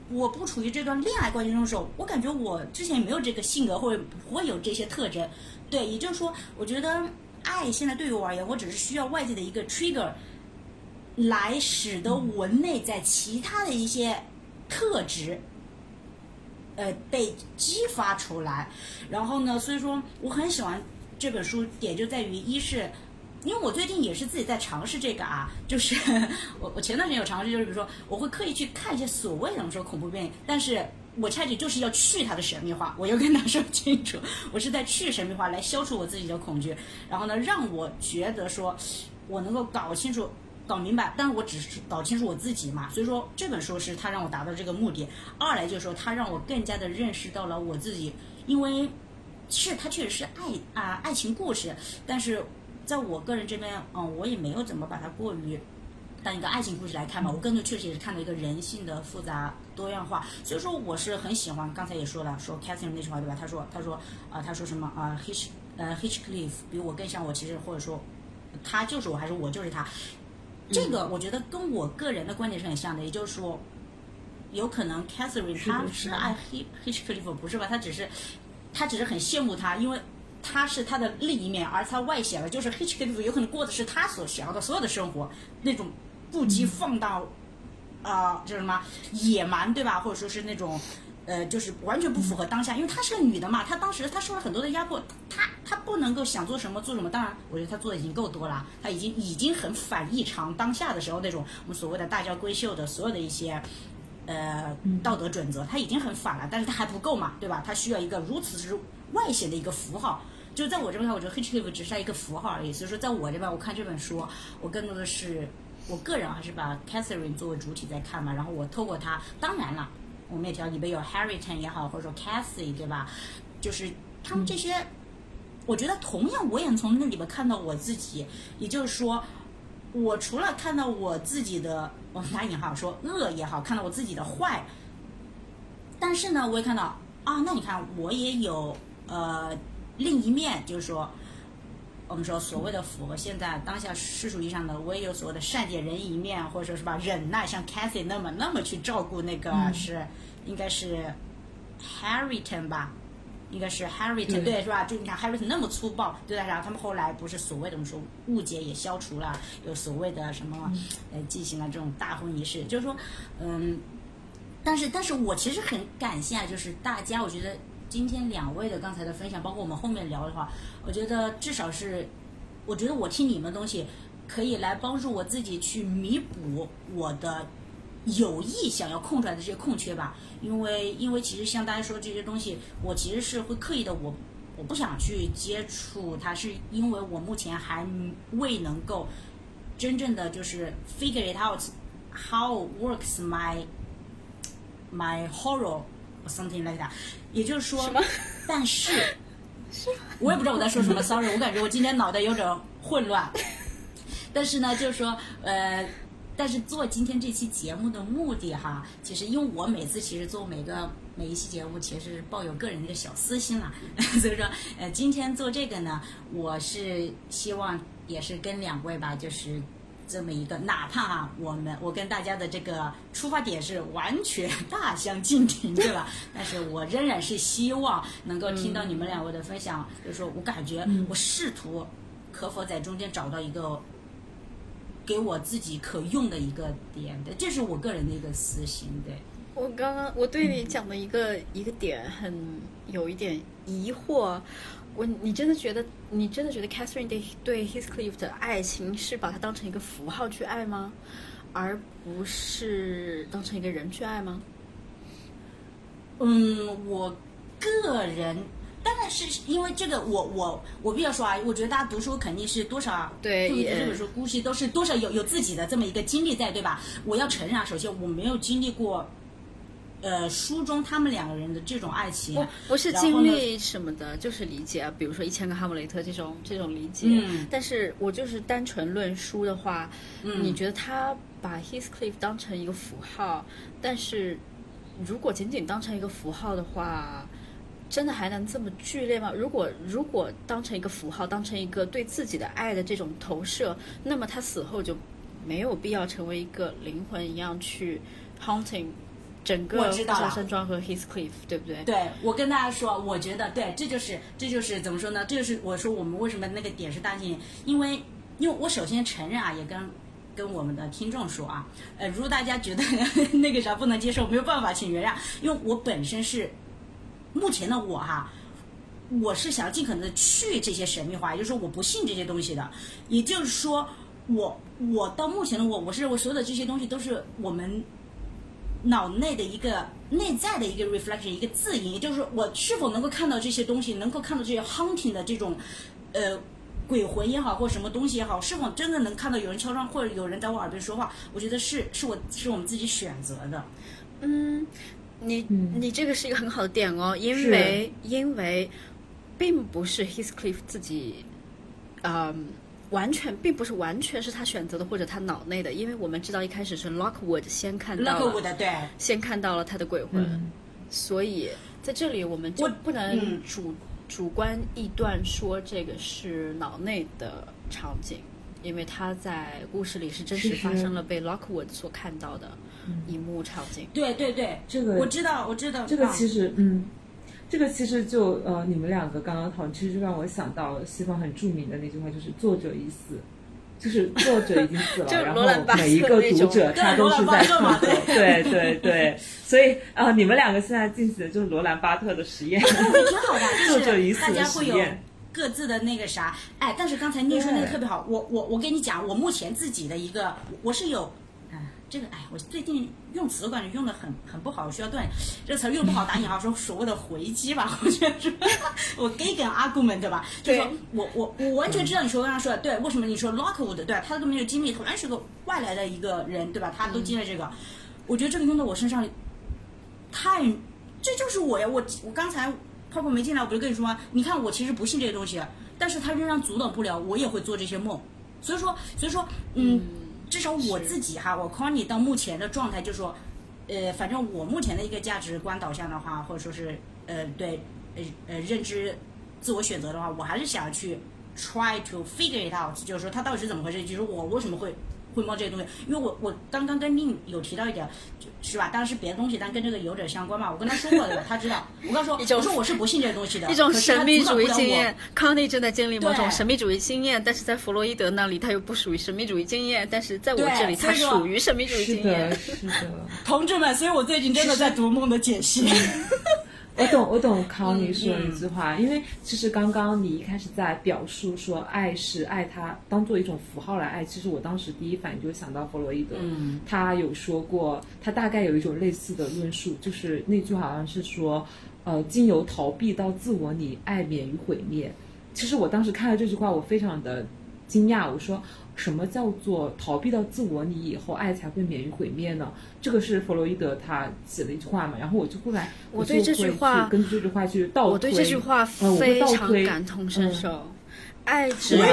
我不处于这段恋爱关系中的时候，我感觉我之前没有这个性格，或者不会有这些特征。对，也就是说，我觉得爱现在对于我而言，我只是需要外界的一个 trigger，来使得我内在其他的一些特质，呃，被激发出来。然后呢，所以说我很喜欢这本书，点就在于一是。因为我最近也是自己在尝试这个啊，就是 [LAUGHS] 我我前段时间有尝试，就是比如说我会刻意去看一些所谓的我们说恐怖片，但是我恰恰就是要去它的神秘化，我要跟他说清楚，我是在去神秘化来消除我自己的恐惧，然后呢，让我觉得说我能够搞清楚。搞明白，但是我只是搞清楚我自己嘛，所以说这本书是它让我达到这个目的。二来就是说，它让我更加的认识到了我自己，因为是它确实是爱啊、爱情故事，但是在我个人这边，嗯，我也没有怎么把它过于当一个爱情故事来看吧。我更多确实也是看到一个人性的复杂多样化，所以说我是很喜欢。刚才也说了，说 Catherine 那句话对吧？他说，他说啊、他说什么啊、Hitch 呃 Hitchcliff 比我更像我，其实或者说他就是我，还是我就是他。这个我觉得跟我个人的观点是很像的，也就是说，有可能 Catherine 她是爱 Hitch Hitchcliff 不是吧？她只是她只是很羡慕他，因为他是他的另一面，而他外显了，就是 h i t c h c o 有可能过的是他所想要的所有的生活，那种不羁放荡，啊、就是什么野蛮，对吧？或者说是那种。呃，就是完全不符合当下，因为她是个女的嘛，她当时她受了很多的压迫，她她不能够想做什么做什么。当然，我觉得她做的已经够多了，她已经已经很反异常当下的时候那种我们所谓的大家闺秀的所有的一些呃道德准则，它已经很反了，但是它还不够嘛，对吧？它需要一个如此之外显的一个符号。就在我这边看，我觉得 Hitchcliff 只是一个符号而已。所以说，在我这边，我看这本书，我更多的是我个人还是把 Catherine 作为主体在看嘛。然后我透过它，当然了，我们也提到里边有 Harrington 也好，或者说 Cathy 对吧？就是他们这些，我觉得同样我也从那里边看到我自己。也就是说，我除了看到我自己的，我们打引号说恶也好，看到我自己的坏，但是呢，我也看到啊，那你看我也有呃另一面，就是说。我们说所谓的符合现在当下世俗意义上的，我也有所谓的善解人意一面，或者说是吧忍耐，像 Cathy 那么那么去照顾那个、是应该是 Harrington 吧，应该是 Harriet 对是吧？就你看 Harriet 那么粗暴，对吧？然后他们后来不是所谓的我们说误解也消除了，有所谓的什么呃进行了这种大婚仪式，就是说嗯，但是但是我其实很感谢啊，就是大家，我觉得今天两位的刚才的分享，包括我们后面聊的话，我觉得至少是，我觉得我听你们东西可以来帮助我自己去弥补我的。有意想要空出来的这些空缺吧，因为因为其实像大家说这些东西，我其实是会刻意的，我我不想去接触它，是因为我目前还未能够真正的就是 figure it out how works my my horror or something like that，也就是说，但是，[LAUGHS] 我也不知道我在说什么，sorry，我感觉我今天脑袋有点混乱，但是呢，就是说，呃。但是做今天这期节目的目的哈，其实因为我每次其实做每个每一期节目，其实抱有个人的一个小私心啦，[LAUGHS] 所以说呃今天做这个呢，我是希望也是跟两位吧，就是这么一个，哪怕哈我们我跟大家的这个出发点是完全大相径庭，[LAUGHS] 对吧？但是我仍然是希望能够听到你们两位的分享，就是说我感觉我试图可否在中间找到一个。给我自己可用的一个点的，这是我个人的一个私心。对我刚刚我对你讲的一个一个点很有一点疑惑，我你真的觉得你真的觉得 Catherine 对对 Heathcliff 的爱情是把它当成一个符号去爱吗？而不是当成一个人去爱吗？嗯，我个人。当然是因为这个，我我我必须要说啊，我觉得大家读书肯定是多少对，读这本书估计都是多少有有自己的这么一个经历在，对吧？我要承认啊，首先我没有经历过，呃，书中他们两个人的这种爱情，不不是经历什么的，就是理解，比如说《一千个哈姆雷特》这种这种理解。嗯。但是我就是单纯论书的话，嗯，你觉得他把 Heathcliff 当成一个符号，但是如果仅仅当成一个符号的话。真的还能这么剧烈吗？如果如果当成一个符号，当成一个对自己的爱的这种投射，那么他死后就没有必要成为一个灵魂一样去 haunting 整个小山庄和 Heathcliff，对不对？对，我跟大家说，我觉得对，这就是这就是怎么说呢？这就是我说我们为什么那个点是大进，因为因为我首先承认啊，也跟跟我们的听众说啊，呃，如果大家觉得 [LAUGHS] 那个啥不能接受，没有办法，请原谅，因为我本身是。目前的我哈，我是想尽可能的去这些神秘化，也就是说我不信这些东西的。也就是说，我我到目前的我，我是认为所有的这些东西都是我们脑内的一个内在的一个 reflection，一个自影。也就是说，我是否能够看到这些东西，能够看到这些 hunting 的这种呃鬼魂也好，或什么东西也好，是否真的能看到有人敲窗，或者有人在我耳边说话？我觉得是是我是我们自己选择的。嗯。你你这个是一个很好的点哦，因为因为并不是 Heathcliff 自己，嗯，完全并不是完全是他选择的或者他脑内的，因为我们知道一开始是 Lockwood 先看到了，对，先看到了他的鬼魂，所以在这里我们就不能主主观臆断说这个是脑内的场景，因为他在故事里是真实发生了被 Lockwood 所看到的。一幕场景，对对对，这个我知道，我知道。这个其实，嗯，这个其实就呃，你们两个刚刚讨论，其实就让我想到了西方很著名的那句话，就是“作者已死”，就是作者已经死了，[LAUGHS] 然后每一个读者他都是在创作，[LAUGHS] 对对对。所以啊，你们两个现在进行的就是罗兰巴特的实验，挺好的，[LAUGHS] 作者已死的实验，各自的那个啥。哎，但是刚才你说那个特别好，我我我跟你讲，我目前自己的一个，我是有。这个哎，我最近用词感觉用的很很不好，我需要锻炼。这个词用不好打引号说所谓的回击吧，[LAUGHS] 我觉得是，我 gay 跟 argument 对吧？就说我我我完全知道你说刚刚说的对，为什么你说 Lockwood 对他都没有经历，同样是个外来的一个人对吧？他都经历这个，我觉得这个用到我身上太，这就是我呀！我我刚才泡泡没进来，我不是跟你说，你看我其实不信这些东西，但是他仍然阻挡不了我也会做这些梦，所以说所以说嗯。至少我自己哈，我 Conny 到目前的状态就是说，呃，反正我目前的一个价值观导向的话，或者说是呃对呃呃认知自我选择的话，我还是想去 try to figure it out，就是说它到底是怎么回事，就是我为什么会会摸这些东西，因为我我刚刚跟宁有提到一点，是吧？当然是别的东西，但跟这个有点相关嘛。我跟他说过的，他知道。[LAUGHS] 我跟他说，我说我是不信这个东西的，一种神秘主义经验。康妮正在经历某种神秘主义经验，但是在弗洛伊德那里，他又不属于神秘主义经验，但是在我这里，他属于神秘主义经验 [LAUGHS] 的，。是的。同志们，所以我最近真的在读梦的解析。[LAUGHS] 我懂，我懂康妮说的嗯一句话，因为其实刚刚你一开始在表述说爱是爱他当做一种符号来爱，其实我当时第一反应就想到弗洛伊德，嗯他有说过，他大概有一种类似的论述，就是那句好像是说，呃，经由逃避到自我，你爱免于毁灭。其实我当时看了这句话，我非常的惊讶，我说什么叫做逃避到自我，你以后爱才会免于毁灭呢？这个是弗洛伊德他写的一句话嘛，然后我就后来我对这句会话去根据这句话去倒推，我对这句话呃我会非常倒推感同身受。爱只我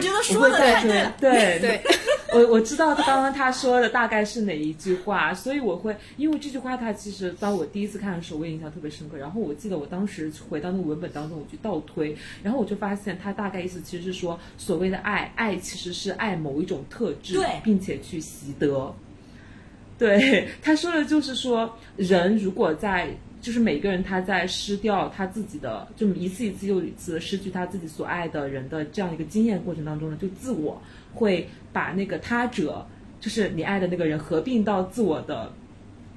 对，得说得会倒推太对了对对，我我知道他刚刚他说的大概是哪一句话，所以我会因为这句话，他其实当我第一次看的时候，我也印象特别深刻。然后我记得我当时回到那个文本当中，我去倒推，然后我就发现他大概意思其实是说，所谓的爱，爱其实是爱某一种特质，对并且去习得。对，他说的就是说，人如果在，就是每个人他在失掉他自己的，就一次一次又一次地失去他自己所爱的人的这样一个经验过程当中呢，就自我会把那个他者，就是你爱的那个人合并到自我的。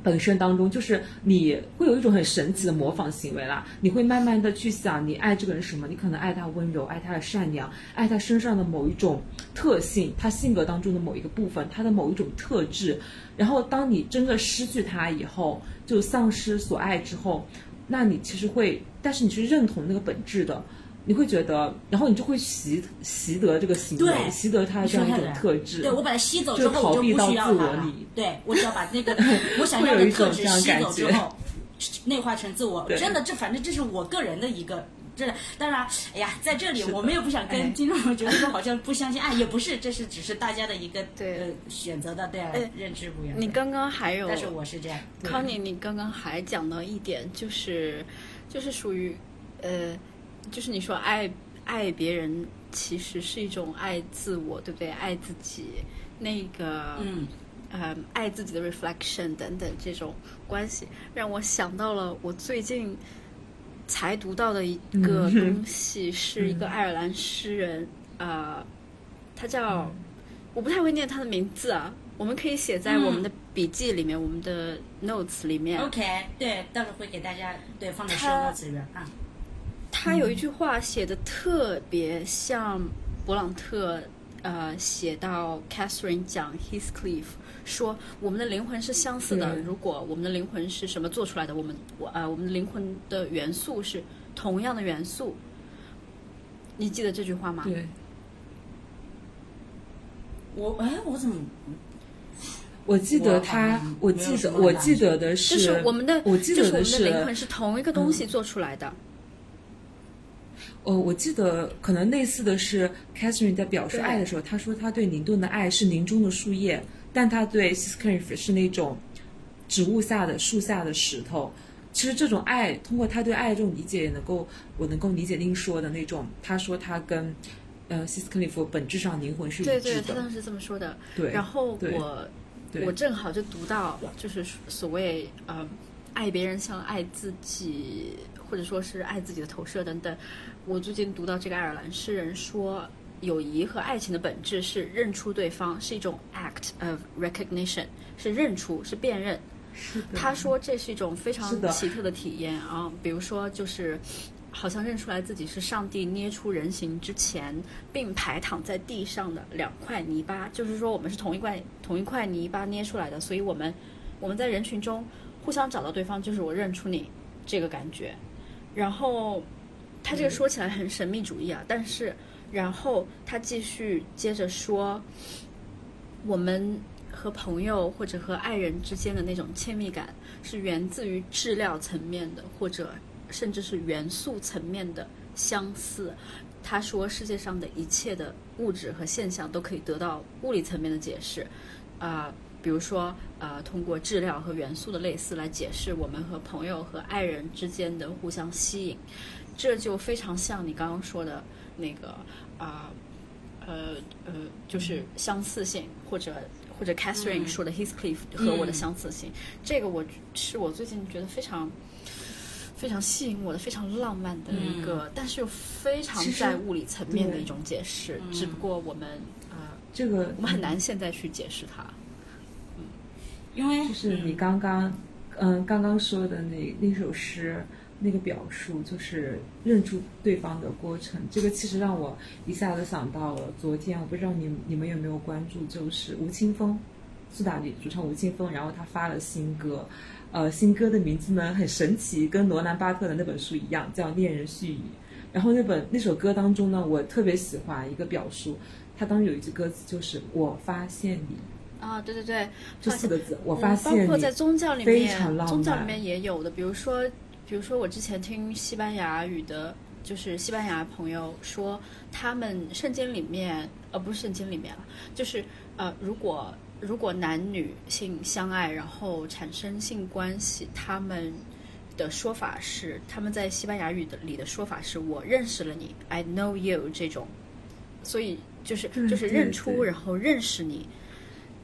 本身当中，就是你会有一种很神奇的模仿行为啦。你会慢慢的去想，你爱这个人什么？你可能爱他温柔，爱他的善良，爱他身上的某一种特性，他性格当中的某一个部分，他的某一种特质。然后，当你真的失去他以后，就丧失所爱之后，那你其实会，但是你是认同那个本质的，你会觉得，然后你就会习习得这个行为，习得他的这样一种特质。对我把它吸走之后，我就不需要它了。对我只要把那个 [LAUGHS] 我想会要的特质吸走之后，[LAUGHS] 内化成自我。真的，这反正这是我个人的一个。真的，当然，哎呀，在这里我们也不想哎跟听众们觉得说好像不相信爱，也不是，这是只是大家的一个对呃选择的对啊哎认知不一样。你刚刚还有但是我是这样，康妮，你刚刚还讲到一点，就是就是属于呃，就是你说爱爱别人其实是一种爱自我，对不对？爱自己那个嗯，呃，爱自己的 reflection 等等这种关系，让我想到了我最近才读到的一个嗯东西，是一个 [LAUGHS] 爱尔兰诗人，呃，他叫、我不太会念他的名字啊，我们可以写在我们的笔记里面，我们的 notes 里面。OK，对，到时候会给大家对放在他 show notes 里边啊。他有一句话写的特别像勃朗特，呃，写到 Catherine 讲 Heathcliff 说，我们的灵魂是相似的。如果我们的灵魂是什么做出来的，我们我呃，我们的灵魂的元素是同样的元素。你记得这句话吗？对，我哎，我怎么我记得他，我我记得我记得的是就是我们的，我记就是我们的得的是灵魂是同一个东西做出来的。呃，我记得可能类似的是，Catherine 在表示爱的时候，她说她对宁顿的爱是林中的树叶，但她对 Heathcliff 是那种植物下的树下的石头。其实这种爱，通过她对爱的这种理解，也能够我能够理解您说的那种，她说她跟呃 Heathcliff 本质上灵魂是一对致的。对，她当时这么说的。对，然后对我对我正好就读到，就是所谓呃，爱别人像爱自己，或者说是爱自己的投射等等。我最近读到这个爱尔兰诗人说，友谊和爱情的本质是认出对方，是一种 act of recognition，是认出，是辨认。是的他说这是一种非常奇特的体验啊，比如说就是。好像认出来自己是上帝捏出人形之前并排躺在地上的两块泥巴，就是说我们是同一块同一块泥巴捏出来的，所以我们我们在人群中互相找到对方，就是我认出你这个感觉。然后他这个说起来很神秘主义啊，但是然后他继续接着说，我们和朋友或者和爱人之间的那种亲密感是源自于质料层面的，或者甚至是元素层面的相似。他说，世界上的一切的物质和现象都可以得到物理层面的解释，啊、比如说，呃，通过质料和元素的类似来解释我们和朋友和爱人之间的互相吸引，这就非常像你刚刚说的那个啊。呃呃，就是相似性，或者或者 Catherine 说的 Heathcliff 和我的相似性，这个我是我最近觉得非常。非常吸引我的，非常浪漫的一个，但是又非常在物理层面的一种解释。只不过我们啊，这个我们很难现在去解释它。嗯，因为就是你刚刚嗯刚刚说的那那首诗那个表述，就是认出对方的过程。这个其实让我一下子想到了昨天，我不知道你你们有没有关注，就是吴青峰，苏打绿主唱吴青峰，然后他发了新歌。呃，新歌的名字呢很神奇，跟罗兰巴特的那本书一样，叫《恋人絮语》。然后那本那首歌当中呢，我特别喜欢一个表述，它当时有一句歌词就是“我发现你”。啊，对对对，这四个字，我发现你。包括在宗教里面，非常宗教里面也有的，比如说，比如说我之前听西班牙语的，就是西班牙朋友说，他们圣经里面，呃，不是圣经里面了，就是呃，如果。如果男女性相爱，然后产生性关系，他们的说法是，他们在西班牙语的里的说法是“我认识了你 ”，I know you 这种，所以就是就是认出，然后认识你，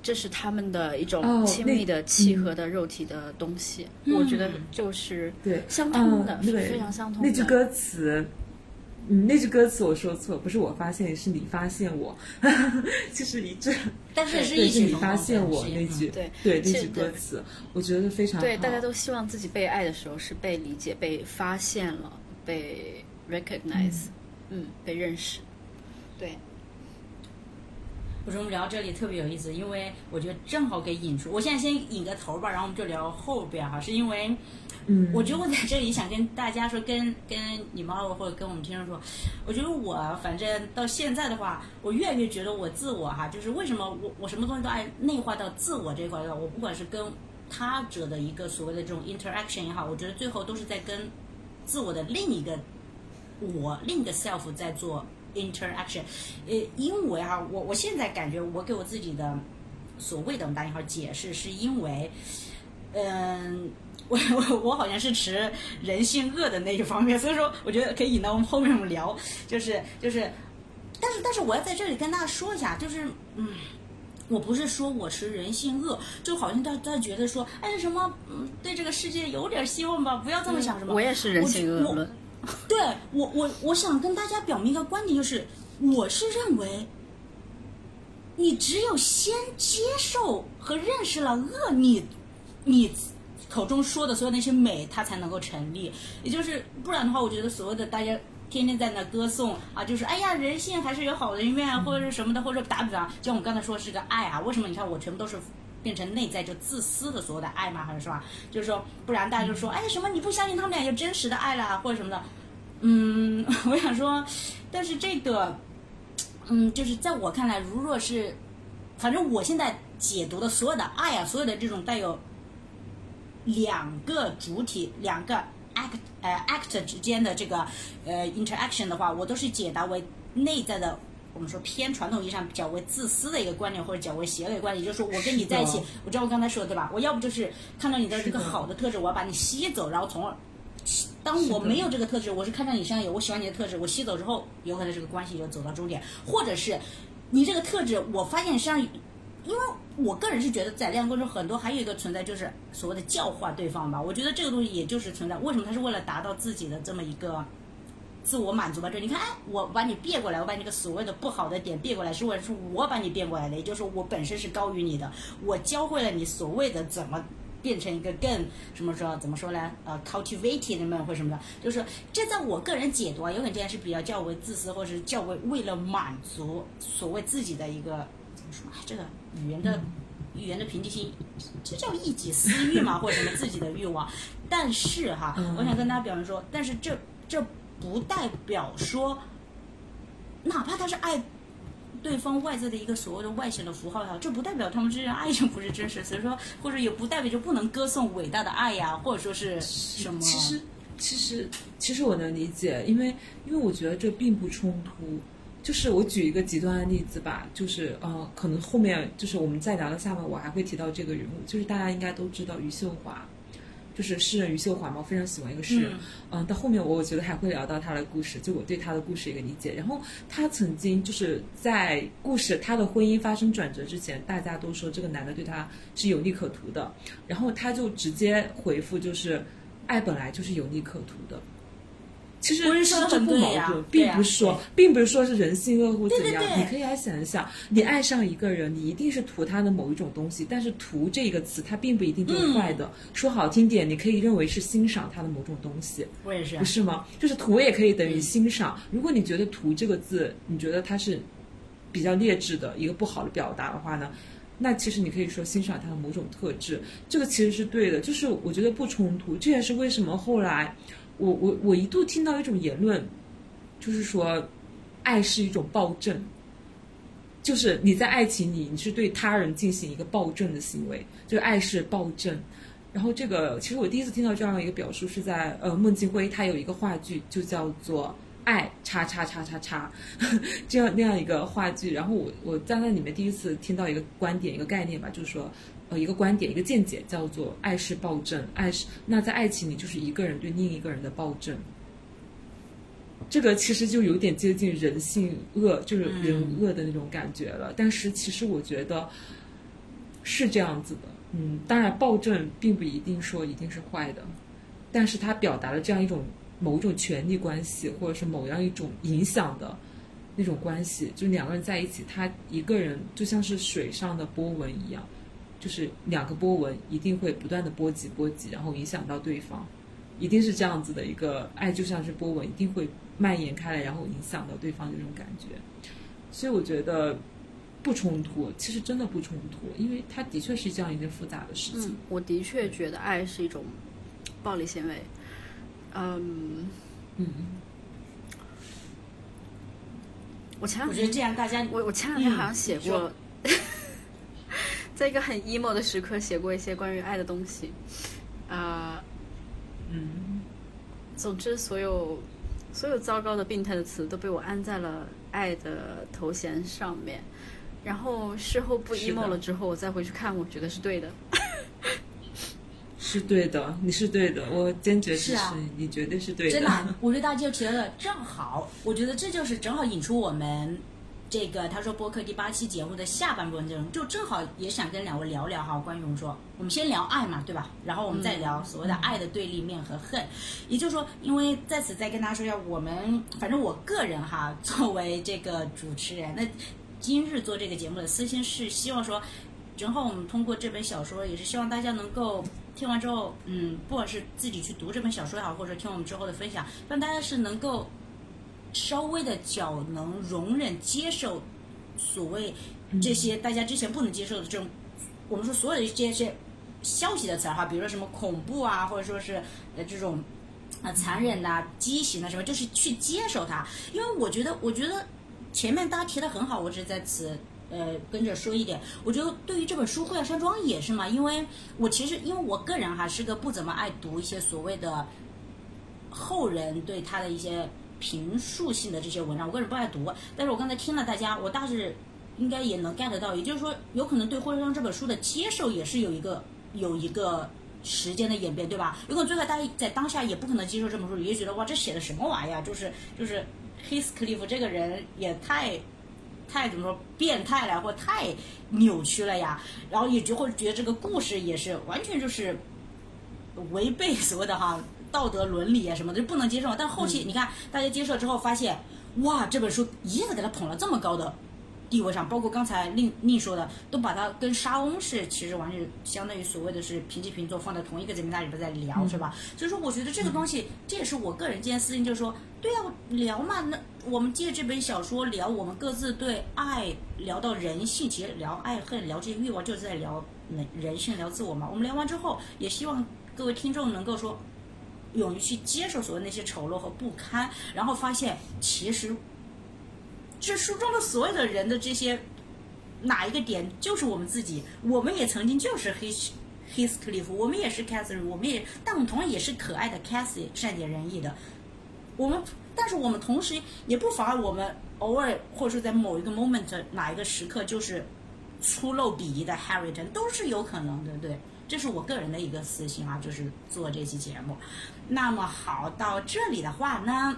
这是他们的一种亲密的契合的肉体的东西。我觉得就是对相通的，非常相通。那句歌词。嗯，那句歌词我说错，不是我发现，是你发现我，[LAUGHS] 就是一阵。但是是一是你发现我那句，对对那句歌词，我觉得非常对。大家都希望自己被爱的时候是被理解、被发现了、被 recognize，嗯，被认识。对。我说我们聊这里特别有意思，因为我觉得正好给引出。我现在先引个头吧，然后我们就聊后边哈，是因为。嗯，我觉得我在这里想跟大家说，跟跟你们或者跟我们听众说，我觉得我反正到现在的话，我越来越觉得我自我哈，就是为什么我我什么东西都爱内化到自我这一块的，我不管是跟他者的一个所谓的这种 interaction 也好，我觉得最后都是在跟自我的另一个我另一个 self 在做 interaction，呃，因为哈，我我现在感觉我给我自己的所谓的我们打引号解释，是因为，嗯。我我我好像是持人性恶的那一方面，[LAUGHS] 所以说我觉得可以引到我们后面我们聊，就是就是，但是但是我要在这里跟大家说一下，就是嗯，我不是说我持人性恶，就好像大大家觉得说，哎什么嗯对这个世界有点希望吧，不要这么想什么。我也是人性恶论。对我我我想跟大家表明一个观点，就是我是认为，你只有先接受和认识了恶，你你。口中说的所有那些美，它才能够成立。也就是不然的话，我觉得所谓的大家天天在那歌颂啊，就是哎呀，人性还是有好的一面，或者是什么的，或者打比方，像我刚才说是个爱啊，为什么你看我全部都是变成内在就自私的所有的爱嘛，还是说？就是说，不然大家就说哎什么你不相信他们俩有真实的爱啦，或者什么的。嗯，[LAUGHS] 我想说，但是这个，嗯，就是在我看来，如若是，反正我现在解读的所有的爱啊，所有的这种带有。两个主体，两个 act 呃 act 之间的这个呃 interaction 的话，我都是解答为内在的，我们说偏传统意义上较为自私的一个观念，或者较为邪恶的观点，就是说我跟你在一起，我知道我刚才说的对吧？我要不就是看到你的这个好的特质，我要把你吸走，然后从而，当我没有这个特质，我是看到你身上有我喜欢你的特质，我吸走之后，有可能这个关系就走到终点，或者是你这个特质，我发现你身上。因为我个人是觉得，在恋爱过程中很多还有一个存在，就是所谓的教化对方吧。我觉得这个东西也就是存在。为什么他是为了达到自己的这么一个自我满足吧？就你看，哎，我把你变过来，我把那个所谓的不好的点变过来，是为了是我把你变过来的，也就是说我本身是高于你的，我教会了你所谓的怎么变成一个更什么说怎么说呢？呃，cultivated 们或什么的，就是这在我个人解读啊，有可能这件事比较较为自私，或者是较为为了满足所谓自己的一个怎么。说啊，这个语言的语言的平静性，这叫一己私欲嘛，或者什么自己的欲望。但是哈，我想跟大家表明说，但是这这不代表说，哪怕他是爱对方外在的一个所谓的外显的符号也好，这不代表他们之间爱情不是真实。所以说，或者也不代表就不能歌颂伟大的爱呀，或者说是什么？其实，其实，其实我能理解，因为因为我觉得这并不冲突。就是我举一个极端的例子吧，就是呃，可能后面就是我们再聊到下面，我还会提到这个人物，就是大家应该都知道余秀华，就是诗人余秀华嘛，我非常喜欢一个诗人。嗯，到后面我我觉得还会聊到他的故事，就我对他的故事一个理解。然后他曾经就是在故事他的婚姻发生转折之前，大家都说这个男的对他是有利可图的，然后他就直接回复就是爱本来就是有利可图的。其实不是说的这不矛盾，并不是说对，并不是说是人性恶或怎样。你可以来想一想，你爱上一个人，你一定是图他的某一种东西，但是“图”这个词，它并不一定就是坏的。说好听点，你可以认为是欣赏他的某种东西，我也是不是吗？就是图也可以等于欣赏。如果你觉得“图”这个字，你觉得它是比较劣质的一个不好的表达的话呢？那其实你可以说欣赏他的某种特质，这个其实是对的。就是我觉得不冲突，这也是为什么后来我我我一度听到一种言论，就是说爱是一种暴政，就是你在爱情里你是对他人进行一个暴政的行为，就是爱是暴政。然后这个其实我第一次听到这样一个表述是在呃孟京辉他有一个话剧就叫做。爱叉叉叉叉叉，[LAUGHS] 这样那样一个话剧，然后我我在那里面第一次听到一个观点一个概念吧，就是说，呃，一个观点一个见解叫做爱是暴政，爱是那在爱情里就是一个人对另一个人的暴政，这个其实就有点接近人性恶，就是人恶的那种感觉了。但是其实我觉得是这样子的，嗯，当然暴政并不一定说一定是坏的，但是它表达了这样一种某种权力关系，或者是某样一种影响的那种关系，就两个人在一起，他一个人就像是水上的波纹一样，就是两个波纹一定会不断的波及波及，然后影响到对方，一定是这样子的一个爱，就像是波纹，一定会蔓延开来，然后影响到对方的这种感觉。所以我觉得不冲突，其实真的不冲突，因为它的确是这样一件复杂的事情。嗯，我的确觉得爱是一种暴力行为。嗯，嗯，我前两我觉得天这样大家我我前两天好像嗯写过，在一个很 emo 的时刻写过一些关于爱的东西。啊、嗯，总之，所有所有糟糕的、病态的词都被我安在了爱的头衔上面。然后事后不 emo 了之后，我再回去看，我觉得是对的。[LAUGHS] 是对的，你是对的，我坚决支持啊你，你绝对是对的。真的啊，我觉得大家就提到了正好，我觉得这就是正好引出我们这个他说播客第八期节目的下半部分内容，就正好也想跟两位聊聊哈，关于我们说，我们先聊爱嘛，对吧？然后我们再聊所谓的爱的对立面和恨，也就是说，因为在此再跟大家说一下，我们反正我个人哈，[LAUGHS] 作为这个主持人，那今日做这个节目的私心是希望说。正好我们通过这本小说，也是希望大家能够听完之后，嗯，不管是自己去读这本小说也好，或者听我们之后的分享，让大家是能够稍微的较能容忍、接受所谓这些大家之前不能接受的这种，我们说所有的这些消息的词儿哈，比如说什么恐怖啊，或者说是呃这种啊残忍呐、畸形啊什么，就是去接受它，因为我觉得，我觉得前面大家提的很好，我只是在此。呃，跟着说一点，我觉得对于这本书《会要山庄》也是嘛，因为我其实因为我个人哈是个不怎么爱读一些所谓的后人对他的一些评述性的这些文章，我个人不爱读。但是我刚才听了大家，我大致应该也能 get 到，也就是说，有可能对《慧耀山庄》这本书的接受也是有一个有一个时间的演变，对吧？有可能最后大家在当下也不可能接受这本书，也觉得哇，这写的什么玩意儿？就是就是 Heathcliff 这个人也太。太怎么说变态了，或太扭曲了呀，然后也就会觉得这个故事也是完全就是违背所谓的哈道德伦理啊什么的，就不能接受。但后期你看大家接受之后，发现哇，这本书一下子给他捧了这么高的地位上，包括刚才令令说的，都把它跟沙翁是其实完全相当于所谓的是平起平坐，放在同一个节目那里边在聊，是吧？所以说，我觉得这个东西，这也是我个人今天私心，就是说，对啊，聊嘛，那我们借这本小说聊我们各自对爱，聊到人性，其实聊爱恨，聊这些欲望，就是在聊人人性，聊自我嘛。我们聊完之后，也希望各位听众能够说。勇于去接受所谓那些丑陋和不堪，然后发现其实这书中的所有的人的这些哪一个点就是我们自己，我们也曾经就是黑 Heathcliff，我们也是 Catherine，我们也，但我们同样也是可爱的 Cathy，善解人意的。我们，但是我们同时也不妨碍我们偶尔或者说在某一个 moment 哪一个时刻就是粗陋鄙夷的 Harrington 都是有可能的，对。这是我个人的一个私心啊，就是做这期节目。那么好，到这里的话呢，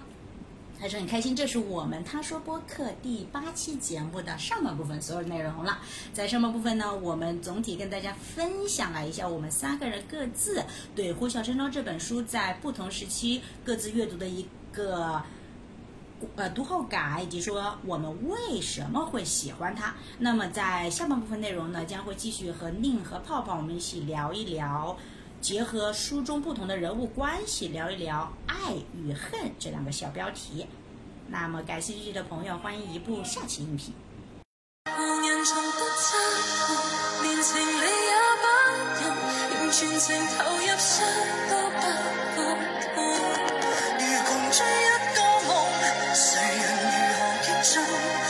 还是很开心。这是我们他说播客第八期节目的上半部分所有内容了。在上半部分呢，我们总体跟大家分享了一下我们三个人各自对《呼啸山庄》这本书在不同时期各自阅读的一个。呃，读后感以及说我们为什么会喜欢它。那么在下半部分内容呢，将会继续和宁和泡泡我们一起聊一聊，结合书中不同的人物关系，聊一聊爱与恨这两个小标题。那么感兴趣的朋友，欢迎移步下期音频。全情投入，伤都不觉痛。如共追一个梦，谁人如何激进，